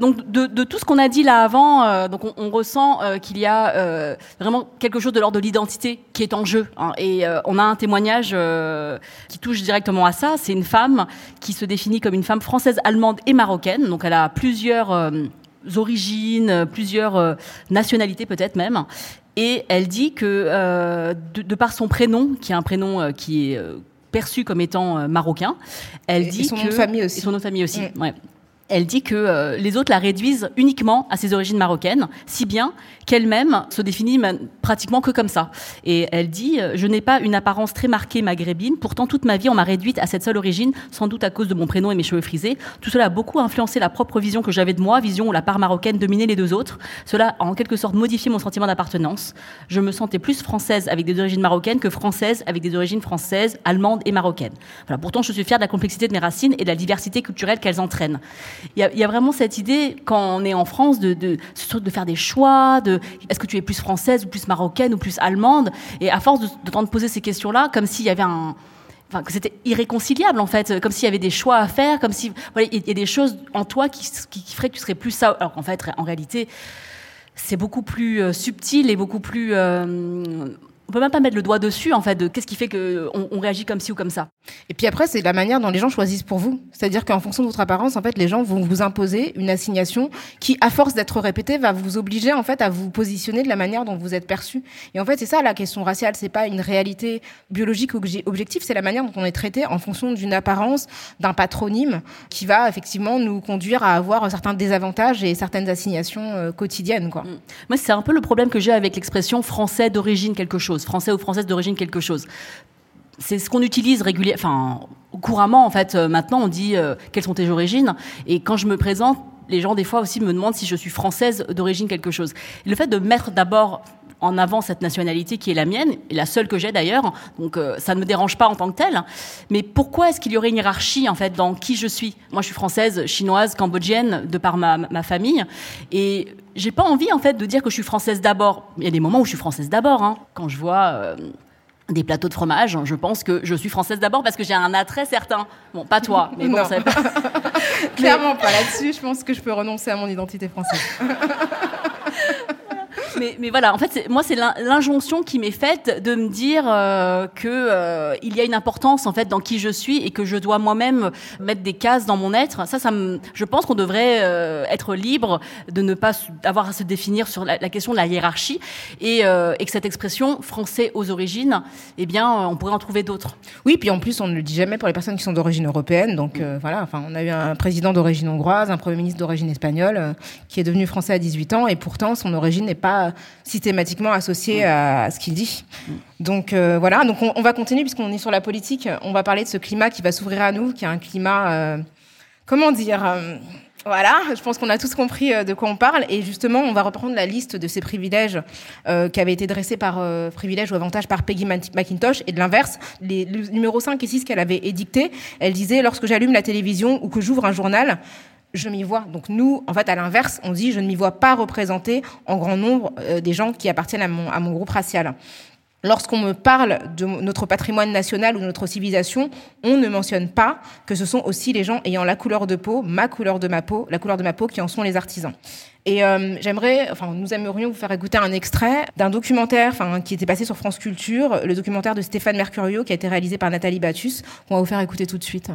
Donc de, de, tout ce qu'on a dit là avant, euh, donc on, on ressent euh, qu'il y a euh, vraiment quelque chose de l'ordre de l'identité qui est en jeu. Hein, et on a un témoignage qui touche directement à ça. C'est une femme qui se définit comme une femme française, allemande et marocaine. Donc elle a plusieurs origines, plusieurs nationalités peut-être même. Et elle dit que de, de, par son prénom, qui est un prénom qui est perçu comme étant marocain, elle et dit son que nom de famille aussi. Et son nom de famille aussi. Mm. Ouais elle dit que euh, les autres la réduisent uniquement à ses origines marocaines, si bien qu'elle-même se définit pratiquement que comme ça. Et elle dit euh, Je n'ai pas une apparence très marquée maghrébine, pourtant toute ma vie on m'a réduite à cette seule origine, sans doute à cause de mon prénom et mes cheveux frisés. Tout cela a beaucoup influencé la propre vision que j'avais de moi, vision où la part marocaine dominait les deux autres. Cela a en quelque sorte modifié mon sentiment d'appartenance. Je me sentais plus française avec des origines marocaines que française avec des origines françaises, allemandes et marocaines. Voilà, pourtant je suis fière de la complexité de mes racines et de la diversité culturelle qu'elles entraînent il y, a vraiment cette idée quand on est en France de, de, de faire des choix, de est-ce que tu es plus française ou plus marocaine ou plus allemande? Et à force de, de te poser ces questions-là, comme s'il y avait un Enfin, que c'était irréconciliable en fait, comme s'il y avait des choix à faire, comme si voilà, il y a des choses en toi qui, qui, qui feraient que tu serais plus ça. Alors qu'en fait, en réalité, c'est beaucoup plus euh, subtil et beaucoup plus euh, on peut même pas mettre le doigt dessus en fait de qu'est-ce qui fait que on, on, réagit comme ci ou comme ça. Et puis après c'est la manière dont les gens choisissent pour vous, c'est-à-dire qu'en fonction de votre apparence en fait les gens vont vous imposer une assignation qui à force d'être répétée va vous obliger en fait à vous positionner de la manière dont vous êtes perçu. Et en fait c'est ça la question raciale, c'est pas une réalité biologique objective, c'est la manière dont on est traité en fonction d'une apparence, d'un patronyme qui va effectivement nous conduire à avoir certains désavantages et certaines assignations euh, quotidiennes quoi. Moi c'est un peu le problème que j'ai avec l'expression français d'origine quelque chose français ou française d'origine quelque chose. C'est ce qu'on utilise régulièrement, enfin couramment en fait. Euh, maintenant, on dit euh, quelles sont tes origines. Et quand je me présente, les gens des fois aussi me demandent si je suis française d'origine quelque chose. Et le fait de mettre d'abord en avant cette nationalité qui est la mienne, et la seule que j'ai d'ailleurs, donc euh, ça ne me dérange pas en tant que telle. Mais pourquoi est-ce qu'il y aurait une hiérarchie en fait dans qui je suis? Moi, je suis française, chinoise, cambodgienne de par ma, ma famille, et j'ai pas envie en fait de dire que je suis française d'abord. Il y a des moments où je suis française d'abord. Hein. Quand je vois euh, des plateaux de fromage, je pense que je suis française d'abord parce que j'ai un attrait certain. Bon, pas toi, mais bon, pas... Clairement pas là-dessus. Je pense que je peux renoncer à mon identité française. mais, voilà, en fait, moi, c'est l'in- l'injonction qui m'est faite de me dire euh, que euh, y a une importance en fait dans qui je suis et que je dois moi-même mettre des cases dans mon être. Ça, ça je pense qu'on devrait euh, être libre de ne pas avoir à se définir sur la, question de la hiérarchie et, euh, et que cette expression français aux origines, eh bien, on pourrait en trouver d'autres. Oui, puis en plus, on ne le dit jamais pour les personnes qui sont d'origine européenne. Donc voilà, enfin, on a eu un président d'origine hongroise, un premier ministre d'origine espagnole, qui est devenu français à 18 ans, et pourtant son origine n'est pas systématiquement associée à, à ce qu'il dit. Donc euh, voilà, donc on, on va continuer puisqu'on est sur la politique. On va parler de ce climat qui va s'ouvrir à nous, qui est un climat, euh, comment dire, euh, Voilà, je pense qu'on a tous compris de quoi on parle. Et justement, on va reprendre la liste de ces privilèges euh, qui avaient été dressés par euh, privilèges ou avantages par Peggy McIntosh. Et de l'inverse, les, numéros 5 et 6 qu'elle avait édicté, elle disait, lorsque j'allume la télévision ou que j'ouvre un journal, je m'y vois. Donc nous, en fait, à l'inverse, on dit, je ne m'y vois pas représenter en grand nombre euh, des gens qui appartiennent à mon, groupe racial. Lorsqu'on me parle de notre patrimoine national ou de notre civilisation, on ne mentionne pas que ce sont aussi les gens ayant la couleur de peau, ma couleur de ma peau, la couleur de ma peau qui en sont les artisans. Et euh, j'aimerais, enfin, nous aimerions vous faire écouter un extrait d'un documentaire, enfin, qui était passé sur France Culture, le documentaire de Stéphane Mercurio, qui a été réalisé par Nathalie Battus, qu'on va vous faire écouter tout de suite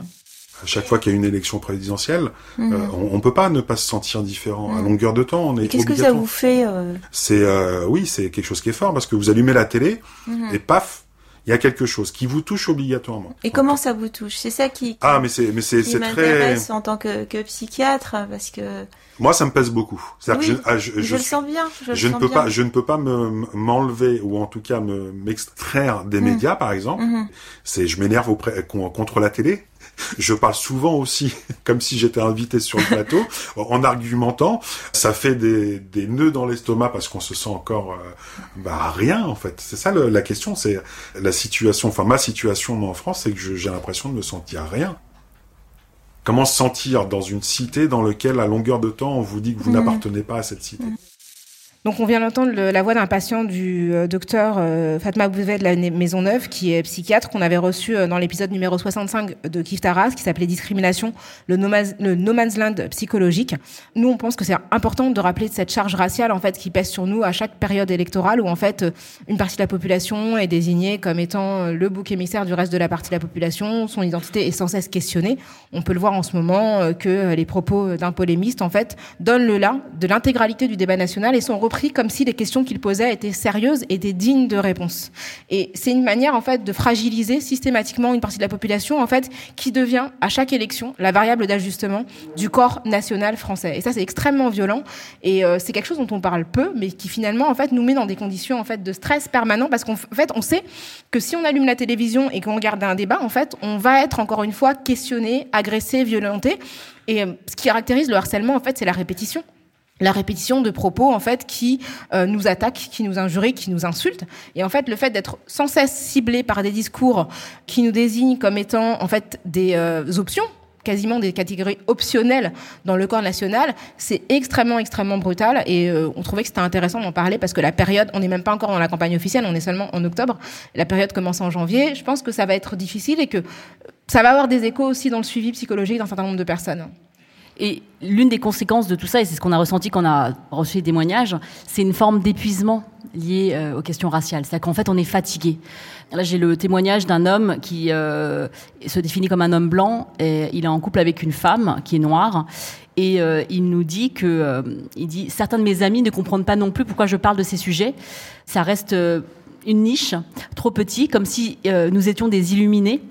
à chaque fois qu'il y a une élection présidentielle, mhm. euh, on, on, peut pas ne pas se sentir différent à mhm. longueur de temps. On est Qu'est-ce que ça vous fait euh... C'est euh, oui, c'est quelque chose qui est fort parce que vous allumez la télé mhm. et paf, il y a quelque chose qui vous touche obligatoirement. Et comment ça vous touche? C'est ça qui, ah mais c'est mais c'est c'est très en tant que, que psychiatre parce que moi ça me pèse beaucoup. Oui, je, ah, je, je, le sens bien. Je, je ne peux bien. pas je ne peux pas me m'enlever ou en tout cas me m'extraire des médias par exemple. C'est je m'énerve contre la télé je parle souvent aussi, comme si j'étais invité sur le plateau, en argumentant. Ça fait des, des nœuds dans l'estomac parce qu'on se sent encore euh, bah, rien en fait. C'est ça le, la question, c'est la situation, enfin ma situation en France, c'est que j'ai l'impression de me sentir rien. Comment se sentir dans une cité dans laquelle à longueur de temps on vous dit que vous mmh. n'appartenez pas à cette cité? Mmh. Donc on vient d'entendre la voix d'un patient du euh, docteur euh, Fatma Bouvet de la Maison Neuve, qui est psychiatre, qu'on avait reçu euh, dans l'épisode numéro 65 de Kif Taras, qui s'appelait Discrimination, le no, man's land psychologique. Nous, on pense que c'est important de rappeler cette charge raciale en fait qui pèse sur nous à chaque période électorale, où en fait une partie de la population est désignée comme étant le bouc émissaire du reste de la partie de la population, son identité est sans cesse questionnée. On peut le voir en ce moment que les propos d'un polémiste en fait donnent le là de l'intégralité du débat national et sont comme si les questions qu'il posait étaient sérieuses, étaient dignes de réponse. Et c'est une manière en fait de fragiliser systématiquement une partie de la population en fait qui devient à chaque élection la variable d'ajustement du corps national français. Et ça c'est extrêmement violent et euh, c'est quelque chose dont on parle peu, mais qui finalement en fait nous met dans des conditions en fait de stress permanent parce qu'en fait on sait que si on allume la télévision et qu'on regarde un débat en fait on va être encore une fois questionné, agressé, violenté. Et euh, ce qui caractérise le harcèlement, en fait, c'est la répétition la répétition de propos en fait qui euh, nous attaquent, qui nous injurient, qui nous insultent. Et en fait, le fait d'être sans cesse ciblé par des discours qui nous désignent comme étant en fait des euh, options quasiment des catégories optionnelles dans le corps national, c'est extrêmement, extrêmement brutal. Et euh, on trouvait que c'était intéressant d'en parler parce que la période, on n'est même pas encore dans la campagne officielle, on est seulement en octobre. La période commence en janvier. Je pense que ça va être difficile et que ça va avoir des échos aussi dans le suivi psychologique d'un certain nombre de personnes. Et l'une des conséquences de tout ça, et c'est ce qu'on a ressenti quand on a reçu les témoignages, c'est une forme d'épuisement lié euh, aux questions raciales. C'est-à-dire qu'en fait, on est fatigué. Là, j'ai le témoignage d'un homme qui euh, se définit comme un homme blanc. Et il est en couple avec une femme qui est noire. Et euh, il nous dit que, il dit, certains de mes amis ne comprennent pas non plus pourquoi je parle de ces sujets. Ça reste une niche trop petit, comme si nous étions des illuminés.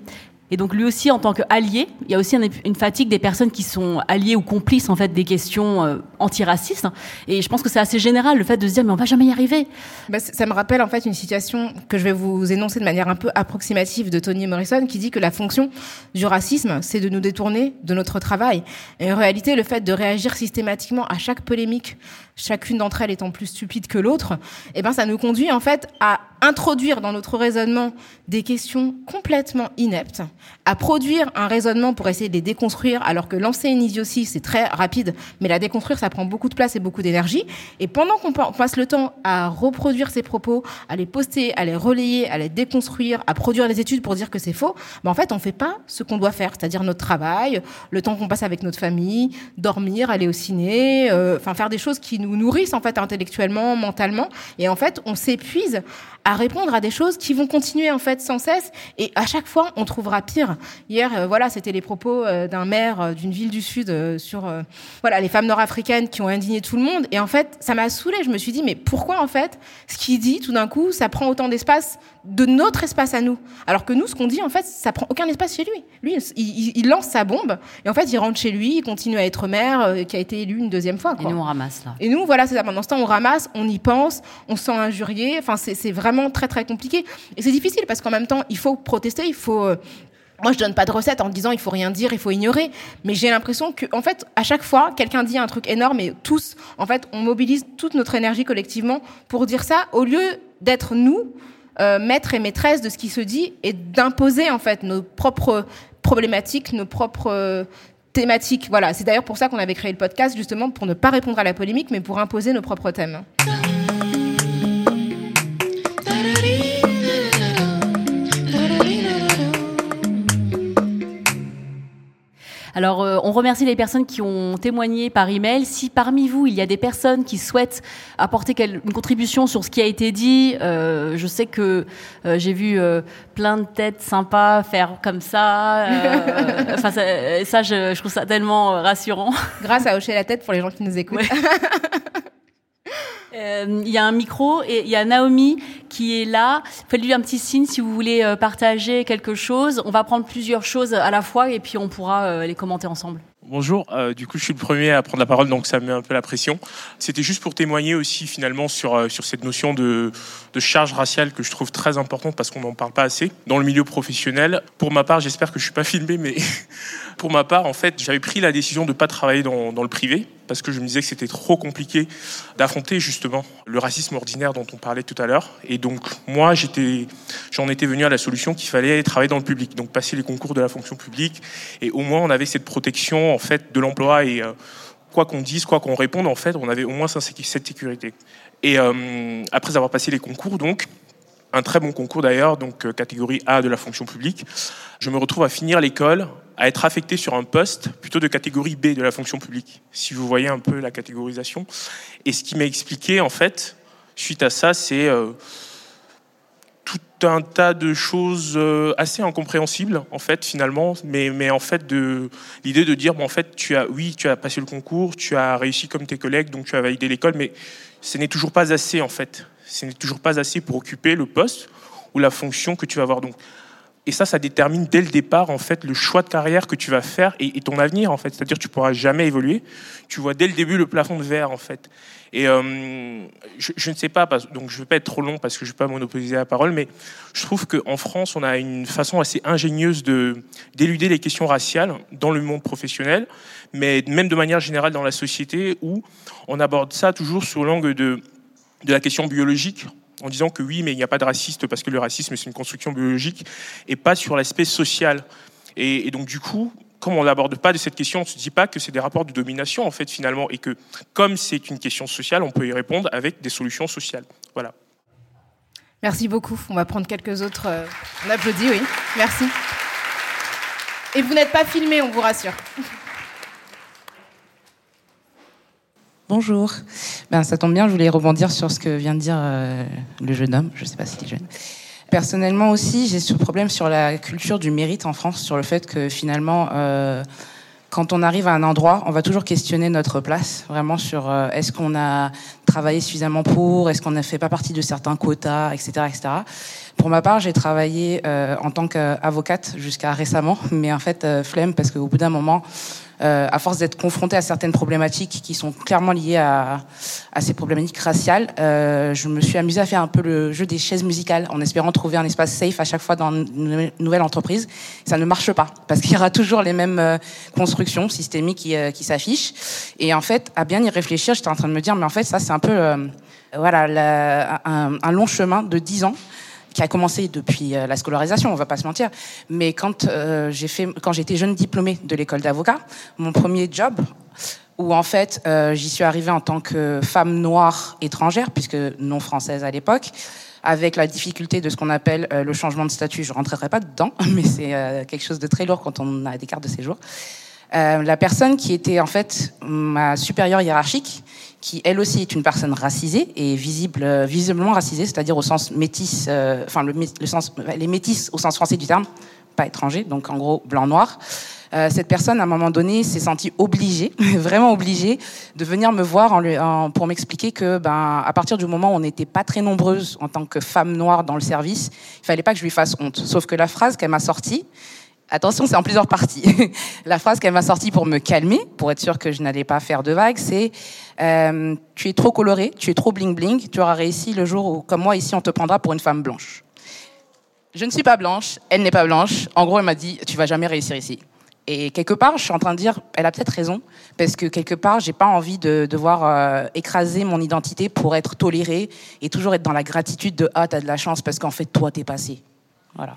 Et donc lui aussi, en tant qu'allié, il y a aussi une fatigue des personnes qui sont alliées ou complices en fait des questions euh, antiracistes. Et je pense que c'est assez général le fait de se dire mais on va jamais y arriver. Bah, ça me rappelle en fait une situation que je vais vous énoncer de manière un peu approximative de Toni Morrison qui dit que la fonction du racisme, c'est de nous détourner de notre travail. Et en réalité, le fait de réagir systématiquement à chaque polémique chacune d'entre elles étant plus stupide que l'autre, eh ben ça nous conduit en fait à introduire dans notre raisonnement des questions complètement ineptes, à produire un raisonnement pour essayer de les déconstruire, alors que lancer une idiotie c'est très rapide, mais la déconstruire ça prend beaucoup de place et beaucoup d'énergie. Et pendant qu'on passe le temps à reproduire ces propos, à les poster, à les relayer, à les déconstruire, à produire des études pour dire que c'est faux, ben en fait on fait pas ce qu'on doit faire, c'est-à-dire notre travail, le temps qu'on passe avec notre famille, dormir, aller au ciné, euh, enfin faire des choses qui nous nourrissent en fait intellectuellement, mentalement, et en fait on s'épuise à répondre à des choses qui vont continuer en fait sans cesse, et à chaque fois on trouvera pire. Hier, euh, voilà, c'était les propos euh, d'un maire euh, d'une ville du sud sur voilà les femmes nord-africaines qui ont indigné tout le monde, et en fait ça m'a saoulé. Je me suis dit mais pourquoi en fait ce qu'il dit tout d'un coup ça prend autant d'espace de notre espace à nous, alors que nous ce qu'on dit en fait ça prend aucun espace chez lui. Lui il, il, lance sa bombe et en fait il rentre chez lui, il continue à être maire, qui a été élu une deuxième fois. Quoi. Et nous on ramasse là. Et nous voilà, c'est ça. Pendant ce temps, on ramasse, on y pense, on se sent injurié. Enfin, c'est vraiment très très compliqué. Et c'est difficile parce qu'en même temps, il faut protester, il faut euh, moi, je donne pas de recette en disant il faut rien dire, il faut ignorer. Mais j'ai l'impression que, en fait, à chaque fois, quelqu'un dit un truc énorme et tous, en fait, on mobilise toute notre énergie collectivement pour dire ça au lieu d'être nous, euh, maîtres et maîtresses de ce qui se dit et d'imposer, en fait, nos propres problématiques, nos propres euh, thématiques. Voilà. C'est d'ailleurs pour ça qu'on avait créé le podcast, justement, pour ne pas répondre à la polémique, mais pour imposer nos propres thèmes. Alors, euh, on remercie les personnes qui ont témoigné par email. Si parmi vous, il y a des personnes qui souhaitent apporter une contribution sur ce qui a été dit, euh, je sais que euh, j'ai vu plein de têtes sympas faire comme ça. Enfin, ça, je, je, trouve ça tellement rassurant. Grâce à hocher la tête pour les gens qui nous écoutent. Euh, il y a un micro et il y a Naomi qui est là. Faites-lui un petit signe si vous voulez euh, partager quelque chose. On va prendre plusieurs choses à la fois et puis on pourra euh, les commenter ensemble. Bonjour, du coup je suis le premier à prendre la parole donc ça met un peu la pression. C'était juste pour témoigner aussi finalement sur, sur cette notion de, charge raciale que je trouve très importante parce qu'on n'en parle pas assez dans le milieu professionnel. Pour ma part, j'espère que je suis pas filmé mais pour ma part en fait j'avais pris la décision de ne pas travailler dans le privé parce que je me disais que c'était trop compliqué d'affronter justement le racisme ordinaire dont on parlait tout à l'heure. Et donc moi, j'en étais venu à la solution qu'il fallait travailler dans le public, donc passer les concours de la fonction publique. Et au moins, on avait cette protection en fait de l'emploi et euh, quoi qu'on dise, quoi qu'on réponde, en fait, on avait au moins cette sécurité. Et euh, après avoir passé les concours, donc un très bon concours d'ailleurs, donc euh, catégorie A de la fonction publique, je me retrouve à finir l'école à être affecté sur un poste plutôt de catégorie B de la fonction publique, si vous voyez un peu la catégorisation. Et ce qui m'a expliqué, en fait, suite à ça, c'est euh, tout un tas de choses euh, assez incompréhensibles, en fait, finalement, mais, mais en fait, de l'idée de dire, bon, en fait, tu as, oui, tu as passé le concours, tu as réussi comme tes collègues, donc tu as validé l'école, mais ce n'est toujours pas assez, en fait. Ce n'est toujours pas assez pour occuper le poste ou la fonction que tu vas avoir. Donc, et ça, ça détermine dès le départ en fait le choix de carrière que tu vas faire et, ton avenir en fait. C'est-à-dire tu pourras jamais évoluer. Tu vois dès le début le plafond de verre en fait. Et euh, je, ne sais pas, donc je ne vais pas être trop long parce que je ne vais pas monopoliser la parole, mais je trouve qu'en France, on a une façon assez ingénieuse de d'éluder les questions raciales dans le monde professionnel, mais même de manière générale dans la société, où on aborde ça toujours sous l'angle de de la question biologique en disant que oui, mais il n'y a pas de raciste parce que le racisme, c'est une construction biologique, et pas sur l'aspect social. Et, donc, du coup, comme on n'aborde pas de cette question, on ne se dit pas que c'est des rapports de domination, en fait, finalement, et que comme c'est une question sociale, on peut y répondre avec des solutions sociales. Voilà. Merci beaucoup. On va prendre quelques autres. Euh, on applaudit, oui. Merci. Et vous n'êtes pas filmé, on vous rassure. Bonjour. Ben, ça tombe bien, je voulais rebondir sur ce que vient de dire euh, le jeune homme. Je ne sais pas s'il est jeune. Personnellement aussi, j'ai ce problème sur la culture du mérite en France, sur le fait que finalement, euh, quand on arrive à un endroit, on va toujours questionner notre place, vraiment sur euh, est-ce qu'on a travaillé suffisamment pour, est-ce qu'on ne fait pas partie de certains quotas, etc. etc. Pour ma part, j'ai travaillé en tant qu'avocate jusqu'à récemment, mais en fait, flemme, parce qu'au bout d'un moment, euh, à force d'être confronté à certaines problématiques qui sont clairement liées à, à ces problématiques raciales, euh, je me suis amusée à faire un peu le jeu des chaises musicales en espérant trouver un espace safe à chaque fois dans une nouvelle entreprise. Ça ne marche pas parce qu'il y aura toujours les mêmes euh, constructions systémiques qui, euh, qui s'affichent. Et en fait, à bien y réfléchir, j'étais en train de me dire, mais en fait, ça c'est un peu euh, voilà un, un, long chemin de dix ans qui a commencé depuis euh, la scolarisation, on va pas se mentir. Mais quand euh, j'ai fait, quand j'étais jeune diplômée de l'école d'avocat, mon premier job, où en fait euh, j'y suis arrivée en tant que femme noire étrangère, puisque non française à l'époque, avec la difficulté de ce qu'on appelle le changement de statut. Je rentrerai pas dedans, mais c'est quelque chose de très lourd quand on a des cartes de séjour. la personne qui était en fait ma supérieure hiérarchique, qui elle aussi est une personne racisée et visible, euh, visiblement racisée, c'est-à-dire au sens métis, euh, enfin le, le, sens, les métis au sens français du terme, pas étranger, donc en gros blanc-noir. Euh, cette personne, à un moment donné, s'est sentie obligée, vraiment obligée, de venir me voir en lui, en, pour m'expliquer que, ben, à partir du moment où on n'était pas très nombreuses en tant que femme noire dans le service, il fallait pas que je lui fasse honte. Sauf que la phrase qu'elle m'a sortie, Attention, c'est en plusieurs parties. la phrase qu'elle m'a sortie pour me calmer, pour être sûr que je n'allais pas faire de vagues, c'est euh, Tu es trop coloré, tu es trop bling-bling, tu auras réussi le jour où, comme moi, ici, on te prendra pour une femme blanche. Je ne suis pas blanche, elle n'est pas blanche. En gros, elle m'a dit, tu vas jamais réussir ici. Et quelque part, je suis en train de dire, elle a peut-être raison, parce que quelque part, j'ai pas envie de devoir euh, écraser mon identité pour être tolérée et toujours être dans la gratitude de ah t'as de la chance parce qu'en fait toi t'es passé. Voilà.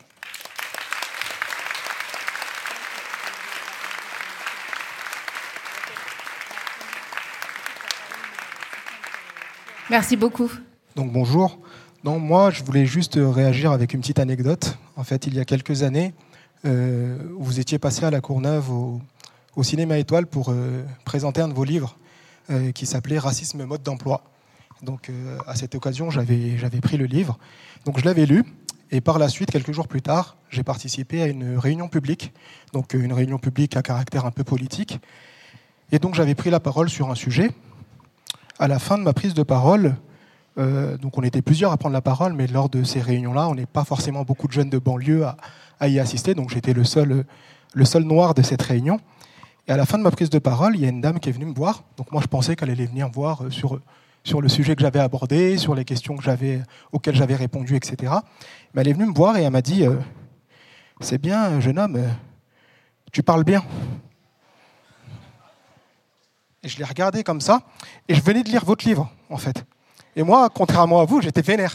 Merci beaucoup. Donc bonjour. Donc moi, je voulais juste réagir avec une petite anecdote. En fait, il y a quelques années, euh, vous étiez passé à la Courneuve au, Cinéma Étoile pour euh, présenter un de vos livres euh, qui s'appelait Racisme mode d'emploi. Donc à cette occasion, j'avais pris le livre. Donc je l'avais lu. Et par la suite, quelques jours plus tard, j'ai participé à une réunion publique, donc une réunion publique à caractère un peu politique. Et donc j'avais pris la parole sur un sujet. À la fin de ma prise de parole, donc on était plusieurs à prendre la parole, mais lors de ces réunions-là, on n'est pas forcément beaucoup de jeunes de banlieue à, y assister. Donc j'étais le seul, le seul noir de cette réunion. Et à la fin de ma prise de parole, il y a une dame qui est venue me voir. Donc moi, je pensais qu'elle allait venir me voir euh, sur, sur le sujet que j'avais abordé, sur les questions que auxquelles j'avais répondu, etc. Mais elle est venue me voir et elle m'a dit euh, C'est bien, jeune homme, euh, tu parles bien. Et je l'ai regardé comme ça, et je venais de lire votre livre, en fait. Et moi, contrairement à vous, j'étais vénère.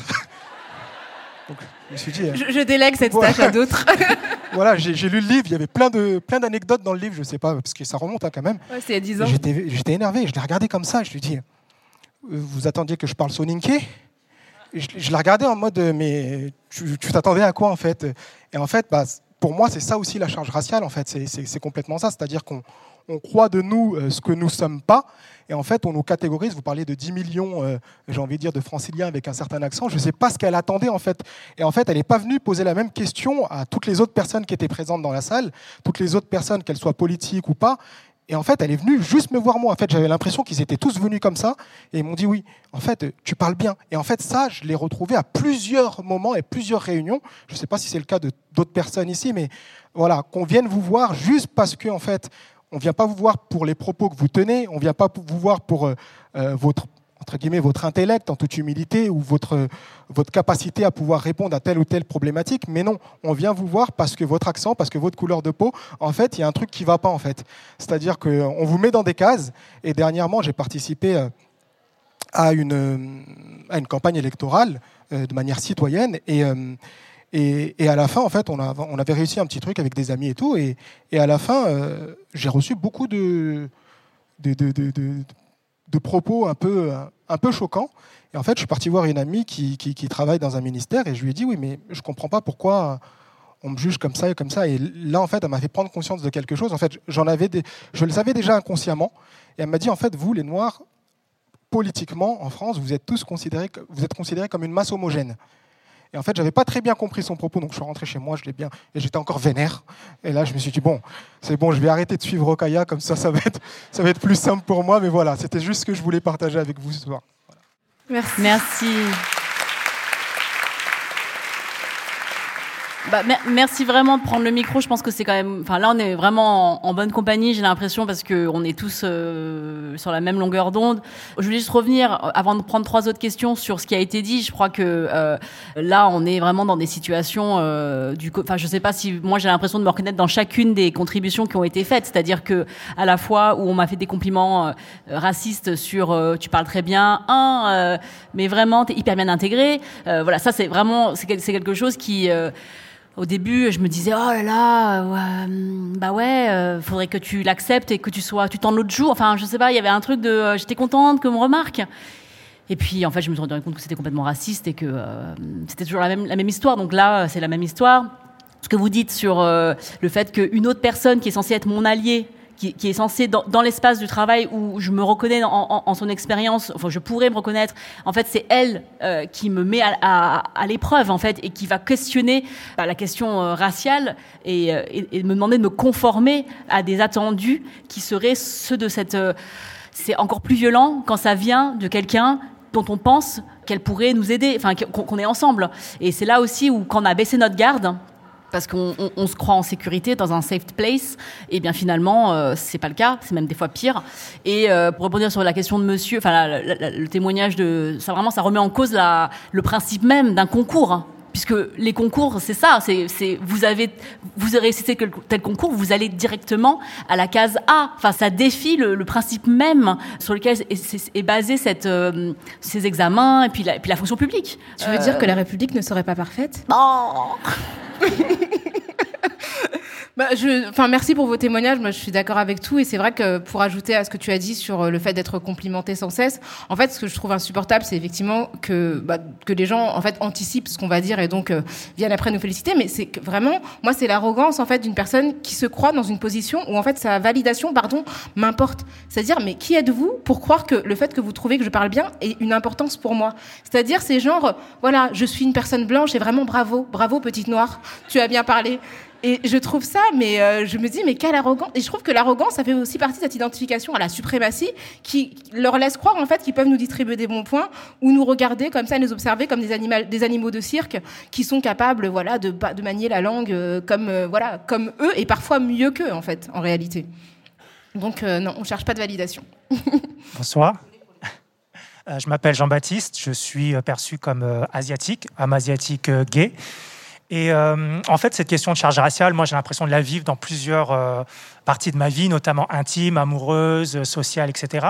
je, suis dit, je, délègue cette tâche à d'autres. voilà, j'ai lu le livre, il y avait plein de plein d'anecdotes dans le livre, je sais pas, parce que ça remonte hein, quand même. Ouais, c'est il y a 10 ans. J'étais énervé, je l'ai regardé comme ça, je lui ai dit, euh, vous attendiez que je parle soninké je, je l'ai regardé en mode, mais tu t'attendais à quoi en fait? Et en fait, bah, pour moi, c'est ça aussi la charge raciale, en fait, c'est complètement ça, c'est-à-dire qu'on on croit de nous euh, ce que nous ne sommes pas. Et en fait, on nous catégorise. Vous parlez de 10 millions, euh, j'ai envie de dire, de franciliens avec un certain accent. Je ne sais pas ce qu'elle attendait, en fait. Et en fait, elle n'est pas venue poser la même question à toutes les autres personnes qui étaient présentes dans la salle, toutes les autres personnes, qu'elles soient politiques ou pas. Et en fait, elle est venue juste me voir moi. En fait, j'avais l'impression qu'ils étaient tous venus comme ça. Et ils m'ont dit oui, en fait, tu parles bien. Et en fait, ça, je l'ai retrouvé à plusieurs moments et plusieurs réunions. Je ne sais pas si c'est le cas de d'autres personnes ici, mais voilà, qu'on vienne vous voir juste parce que, en fait, on ne vient pas vous voir pour les propos que vous tenez, on ne vient pas vous voir pour euh, euh, votre entre guillemets, votre intellect en toute humilité ou votre, capacité à pouvoir répondre à telle ou telle problématique. Mais non, on vient vous voir parce que votre accent, parce que votre couleur de peau, en fait, il y a un truc qui ne va pas, en fait. C'est-à-dire qu'on vous met dans des cases. Et dernièrement, j'ai participé euh, à une, campagne électorale de manière citoyenne. Et, à la fin, en fait, on, avait réussi un petit truc avec des amis et tout. Et, à la fin, euh, j'ai reçu beaucoup de propos un peu, un choquants. Et en fait, je suis parti voir une amie qui, travaille dans un ministère et je lui ai dit Oui, mais je ne comprends pas pourquoi on me juge comme ça et comme ça. Et là, en fait, elle m'a fait prendre conscience de quelque chose. En fait, j'en avais je le savais déjà inconsciemment. Et elle m'a dit En fait, vous, les Noirs, politiquement, en France, vous êtes tous considérés, vous êtes considérés comme une masse homogène. Et en fait, j'avais pas très bien compris son propos, donc je suis rentré chez moi, je l'ai bien, et j'étais encore vénère. Et là, je me suis dit bon, c'est bon, je vais arrêter de suivre Okaya, comme ça, ça va être, ça va être plus simple pour moi. Mais voilà, c'était juste ce que je voulais partager avec vous ce soir. Merci. Merci. Bah, merci vraiment de prendre le micro. Je pense que c'est quand même. Enfin, là, on est vraiment en, bonne compagnie. J'ai l'impression parce que on est tous euh, sur la même longueur d'onde. Je voulais juste revenir euh, avant de prendre trois autres questions sur ce qui a été dit. Je crois que euh, là, on est vraiment dans des situations euh, du. Enfin, je sais pas si moi j'ai l'impression de me reconnaître dans chacune des contributions qui ont été faites. C'est-à-dire que à la fois où on m'a fait des compliments euh, racistes sur tu parles très bien, un, mais vraiment t'es hyper bien intégré. voilà, ça c'est vraiment c'est quelque chose qui au début, je me disais oh là là, bah ouais, euh, faudrait que tu l'acceptes et que tu sois, tu t'en l'autre jour. Enfin, je sais pas, il y avait un truc de, euh, j'étais contente qu'on me remarque. Et puis, en fait, je me suis rendu compte que c'était complètement raciste et que euh, c'était toujours la même, la même histoire. Donc là, c'est la même histoire. Ce que vous dites sur le fait qu'une autre personne qui est censée être mon allié qui, est censé dans, l'espace du travail où je me reconnais en, son expérience, enfin je pourrais me reconnaître. En fait, c'est elle euh, qui me met à, l'épreuve en fait et qui va questionner bah, la question euh, raciale euh, et, me demander de me conformer à des attendus qui seraient ceux de cette. c'est encore plus violent quand ça vient de quelqu'un dont on pense qu'elle pourrait nous aider, enfin qu'on est ensemble. Et c'est là aussi où, quand on a baissé notre garde, parce qu'on se croit en sécurité dans un safe place. Et bien finalement, euh, c'est pas le cas. C'est même des fois pire. Et euh, pour rebondir sur la question de Monsieur, enfin le témoignage de, ça vraiment, ça remet en cause le principe même d'un concours. Puisque les concours, c'est ça, c'est vous avez vous réussissez tel concours, vous allez directement à la case A. Enfin, ça défie le, principe même sur lequel est, basé cette euh, ces examens et puis la, puis la fonction publique. Tu veux dire que la République ne serait pas parfaite? Non. Bah, enfin, merci pour vos témoignages. Moi, je suis d'accord avec tout. Et c'est vrai que pour ajouter à ce que tu as dit sur euh, le fait d'être complimenté sans cesse, en fait, ce que je trouve insupportable, c'est effectivement que, bah, que les gens, en fait, anticipent ce qu'on va dire et donc euh, viennent après nous féliciter. Mais c'est vraiment, moi, c'est l'arrogance, en fait, d'une personne qui se croit dans une position où, en fait, sa validation, pardon, m'importe. C'est-à-dire, mais qui êtes-vous pour croire que le fait que vous trouvez que je parle bien ait une importance pour moi? C'est-à-dire, c'est genre, voilà, je suis une personne blanche et vraiment bravo, bravo, petite noire. Tu as bien parlé. Et je trouve ça, mais euh, je me dis, mais quelle arrogance. Et je trouve que l'arrogance, ça fait aussi partie de cette identification à la suprématie qui leur laisse croire, en fait, qu'ils peuvent nous distribuer des bons points ou nous regarder comme ça, nous observer comme des, animaux, des animaux de cirque qui sont capables, voilà, de, manier la langue euh, comme, euh, voilà, comme eux et parfois mieux qu'eux, en fait, en réalité. Donc, non, on cherche pas de validation. Bonsoir. je m'appelle Jean-Baptiste, je suis perçu comme asiatique, homme asiatique gay. Et euh, en fait, cette question de charge raciale, moi, j'ai l'impression de la vivre dans plusieurs euh, parties de ma vie, notamment intime, amoureuse, sociale, etc.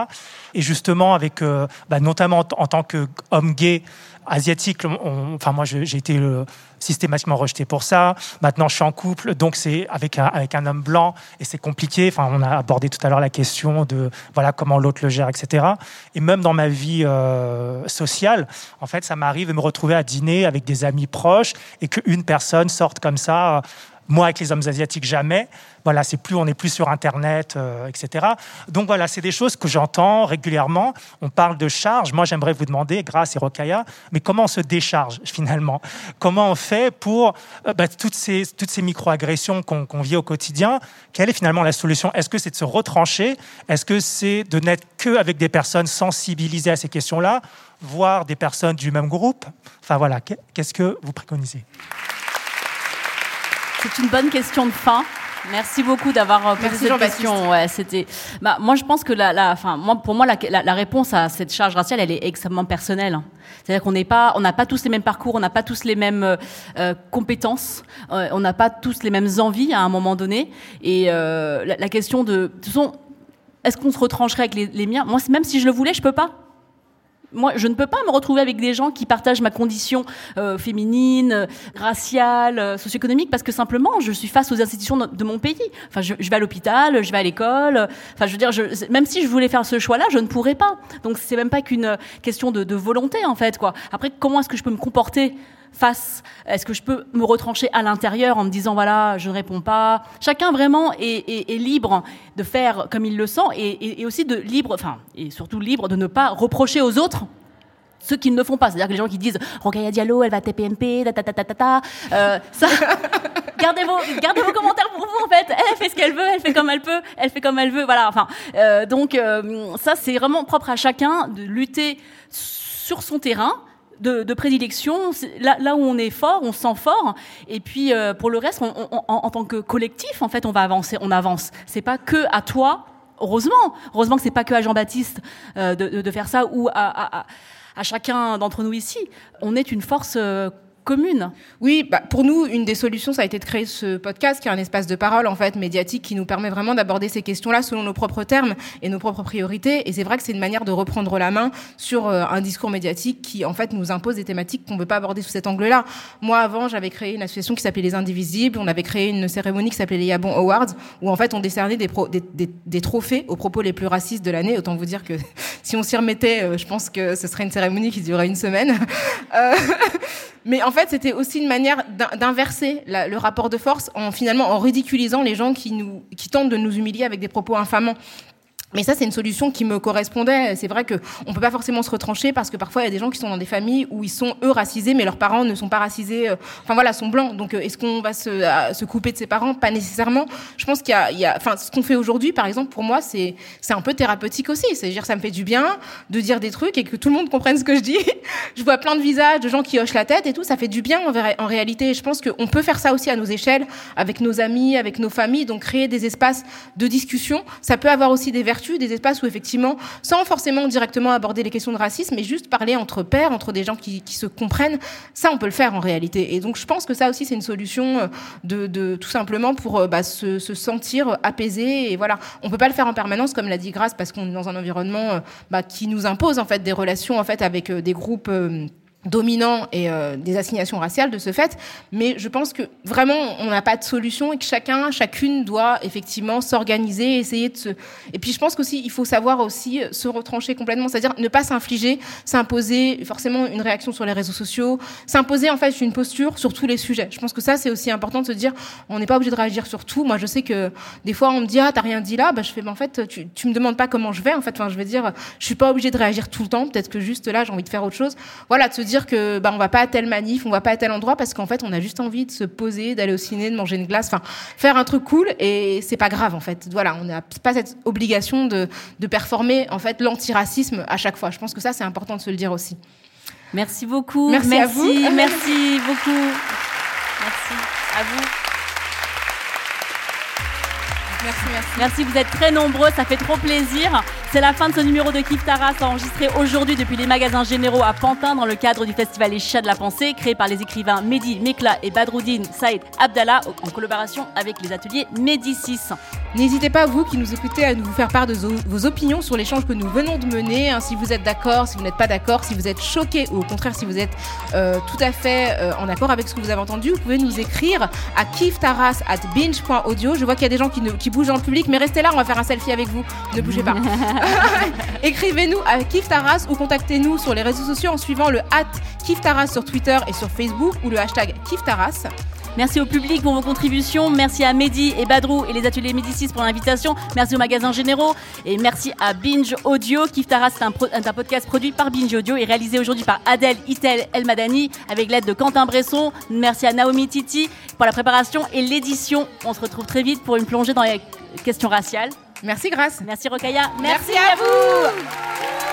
Et justement, avec, euh, bah, notamment en, tant qu'homme gay, asiatique, enfin moi j'ai été euh, systématiquement rejeté pour ça. Maintenant je suis en couple, donc c'est avec un, avec un homme blanc et c'est compliqué. Enfin on a abordé tout à l'heure la question de voilà comment l'autre le gère, etc. Et même dans ma vie euh, sociale, en fait ça m'arrive de me retrouver à dîner avec des amis proches et qu'une personne sorte comme ça moi, avec les hommes asiatiques, jamais. Voilà, c'est plus, on n'est plus sur Internet, euh, etc. Donc voilà, c'est des choses que j'entends régulièrement. On parle de charge. Moi, j'aimerais vous demander, grâce et Rokaya, mais comment on se décharge finalement? Comment on fait pour euh, bah, toutes ces, toutes ces micro-agressions qu'on vit au quotidien? Quelle est finalement la solution? Est-ce que c'est de se retrancher? Est-ce que c'est de n'être qu'avec des personnes sensibilisées à ces questions-là, voire des personnes du même groupe? Enfin voilà, qu'est-ce que vous préconisez? C'est une bonne question de fin. Merci beaucoup d'avoir euh, posé cette question. Ouais, c'était. Bah, moi, je pense que la, la, enfin, moi, pour moi, la, la, réponse à cette charge raciale, elle est extrêmement personnelle. C'est-à-dire qu'on n'est pas, on n'a pas tous les mêmes parcours, on n'a pas tous les mêmes euh, euh compétences, euh, on n'a pas tous les mêmes envies à un moment donné. Et euh, la, question de, de toute façon, est-ce qu'on se retrancherait avec les, les miens? Moi, même si je le voulais, je peux pas moi, je ne peux pas me retrouver avec des gens qui partagent ma condition euh, féminine, euh, raciale, euh, socio-économique, parce que simplement, je suis face aux institutions de, mon pays. Enfin, je, vais à l'hôpital, je vais à l'école. Enfin, je veux dire, même si je voulais faire ce choix-là, je ne pourrais pas. Donc, c'est même pas qu'une question de, de volonté, en fait, quoi. Après, comment est-ce que je peux me comporter face Est-ce que je peux me retrancher à l'intérieur en me disant voilà, je ne réponds pas? Chacun vraiment est, libre de faire comme il le sent et, aussi de libre, enfin et surtout libre de ne pas reprocher aux autres ceux qui ne font pas. C'est-à-dire que les gens qui disent Rokaya Diallo, elle va TPMP, ta ta ta ta ta euh, ça, gardez vos, gardez vos commentaires pour vous en fait. Elle fait ce qu'elle veut, elle fait comme elle peut, elle fait comme elle veut. Voilà. Enfin, euh, donc euh, ça c'est vraiment propre à chacun de lutter sur son terrain de, prédilection. Là, où on est fort, on se sent fort. Et puis, euh, pour le reste, en, tant que collectif, en fait, on va avancer, on avance. C'est pas que à toi, heureusement. Heureusement que c'est pas que à Jean-Baptiste euh, de, faire ça ou à, à chacun d'entre nous ici. On est une force euh, commune. Oui, bah, pour nous, une des solutions, ça a été de créer ce podcast, qui est un espace de parole en fait médiatique, qui nous permet vraiment d'aborder ces questions-là selon nos propres termes et nos propres priorités. Et c'est vrai que c'est une manière de reprendre la main sur euh, un discours médiatique qui en fait nous impose des thématiques qu'on ne peut pas aborder sous cet angle-là. Moi, avant, j'avais créé une association qui s'appelait Les Indivisibles. On avait créé une cérémonie qui s'appelait les Yabon Awards, où en fait on décernait des, trophées aux propos les plus racistes de l'année. Autant vous dire que si on s'y remettait, euh, je pense que ce serait une cérémonie qui durerait une semaine. Euh, mais en fait, c'était aussi une manière d'inverser le rapport de force en finalement en ridiculisant les gens qui nous qui tentent de nous humilier avec des propos infamants. Mais ça, c'est une solution qui me correspondait. C'est vrai que on peut pas forcément se retrancher parce que parfois il y a des gens qui sont dans des familles où ils sont eux racisés, mais leurs parents ne sont pas racisés. Euh, enfin voilà, sont blancs. Donc euh, est-ce qu'on va se, couper de ses parents? Pas nécessairement. Je pense qu'il y a, enfin ce qu'on fait aujourd'hui, par exemple, pour moi, c'est c'est un peu thérapeutique aussi. C'est-à-dire ça me fait du bien de dire des trucs et que tout le monde comprenne ce que je dis. je vois plein de visages de gens qui hochent la tête et tout. Ça fait du bien en, en réalité. je pense qu'on peut faire ça aussi à nos échelles, avec nos amis, avec nos familles. Donc créer des espaces de discussion, ça peut avoir aussi des vertus des espaces où effectivement, sans forcément directement aborder les questions de racisme, mais juste parler entre pairs, entre des gens qui, se comprennent, ça on peut le faire en réalité. Et donc je pense que ça aussi c'est une solution euh, de, tout simplement pour euh, bah, se, se, sentir apaisé. Et voilà, on peut pas le faire en permanence comme l'a dit Grace parce qu'on est dans un environnement bah, qui nous impose en fait des relations en fait avec des groupes dominant et euh, des assignations raciales de ce fait, mais je pense que vraiment on n'a pas de solution et que chacun, chacune doit effectivement s'organiser, essayer de se. Et puis je pense qu'aussi il faut savoir aussi se retrancher complètement, c'est-à-dire ne pas s'infliger, s'imposer forcément une réaction sur les réseaux sociaux, s'imposer en fait une posture sur tous les sujets. Je pense que ça c'est aussi important de se dire on n'est pas obligé de réagir sur tout. Moi je sais que des fois on me dit ah t'as rien dit là, bah je fais mais en fait tu, tu me demandes pas comment je vais en fait, enfin je veux dire je suis pas obligé de réagir tout le temps, peut-être que juste là j'ai envie de faire autre chose. Voilà de se dire dire que bah on va pas à tel manif, on va pas à tel endroit parce qu'en fait on a juste envie de se poser, d'aller au ciné, de manger une glace, enfin faire un truc cool et c'est pas grave en fait. Voilà, on n'a pas cette obligation de, de performer en fait l'antiracisme à chaque fois. Je pense que ça c'est important de se le dire aussi. Merci beaucoup. Merci, merci à vous. Merci beaucoup. Merci à vous. Merci, merci. Merci, vous êtes très nombreux, ça fait trop plaisir. C'est la fin de ce numéro de Kif Taras enregistré aujourd'hui depuis les magasins généraux à Pantin dans le cadre du festival Les Chats de la Pensée, créé par les écrivains Mehdi Mekla et Badroudine Saïd Abdallah en collaboration avec les ateliers Médicis. N'hésitez pas, vous qui nous écoutez, à nous faire part de vos opinions sur l'échange que nous venons de mener. Hein, si vous êtes d'accord, si vous n'êtes pas d'accord, si vous êtes choqué ou au contraire si vous êtes euh, tout à fait euh, en accord avec ce que vous avez entendu, vous pouvez nous écrire à kiftaras at binge.audio. Je vois qu'il y a des gens qui, qui bougent en public, mais restez là, on va faire un selfie avec vous. Ne bougez pas. Écrivez-nous à Kiftaras ou contactez-nous sur les réseaux sociaux en suivant le hat Kiftaras sur Twitter et sur Facebook ou le hashtag Kiftaras. Merci au public pour vos contributions. Merci à Mehdi et Badrou et les ateliers Médicis pour l'invitation. Merci aux magasins généraux. Et merci à Binge Audio. Kiftaras est un, un, podcast produit par Binge Audio et réalisé aujourd'hui par Adèle Itel Elmadani avec l'aide de Quentin Bresson. Merci à Naomi Titi pour la préparation et l'édition. On se retrouve très vite pour une plongée dans les questions raciales. Merci Grâce. Merci Rokaya. Merci, Merci à vous.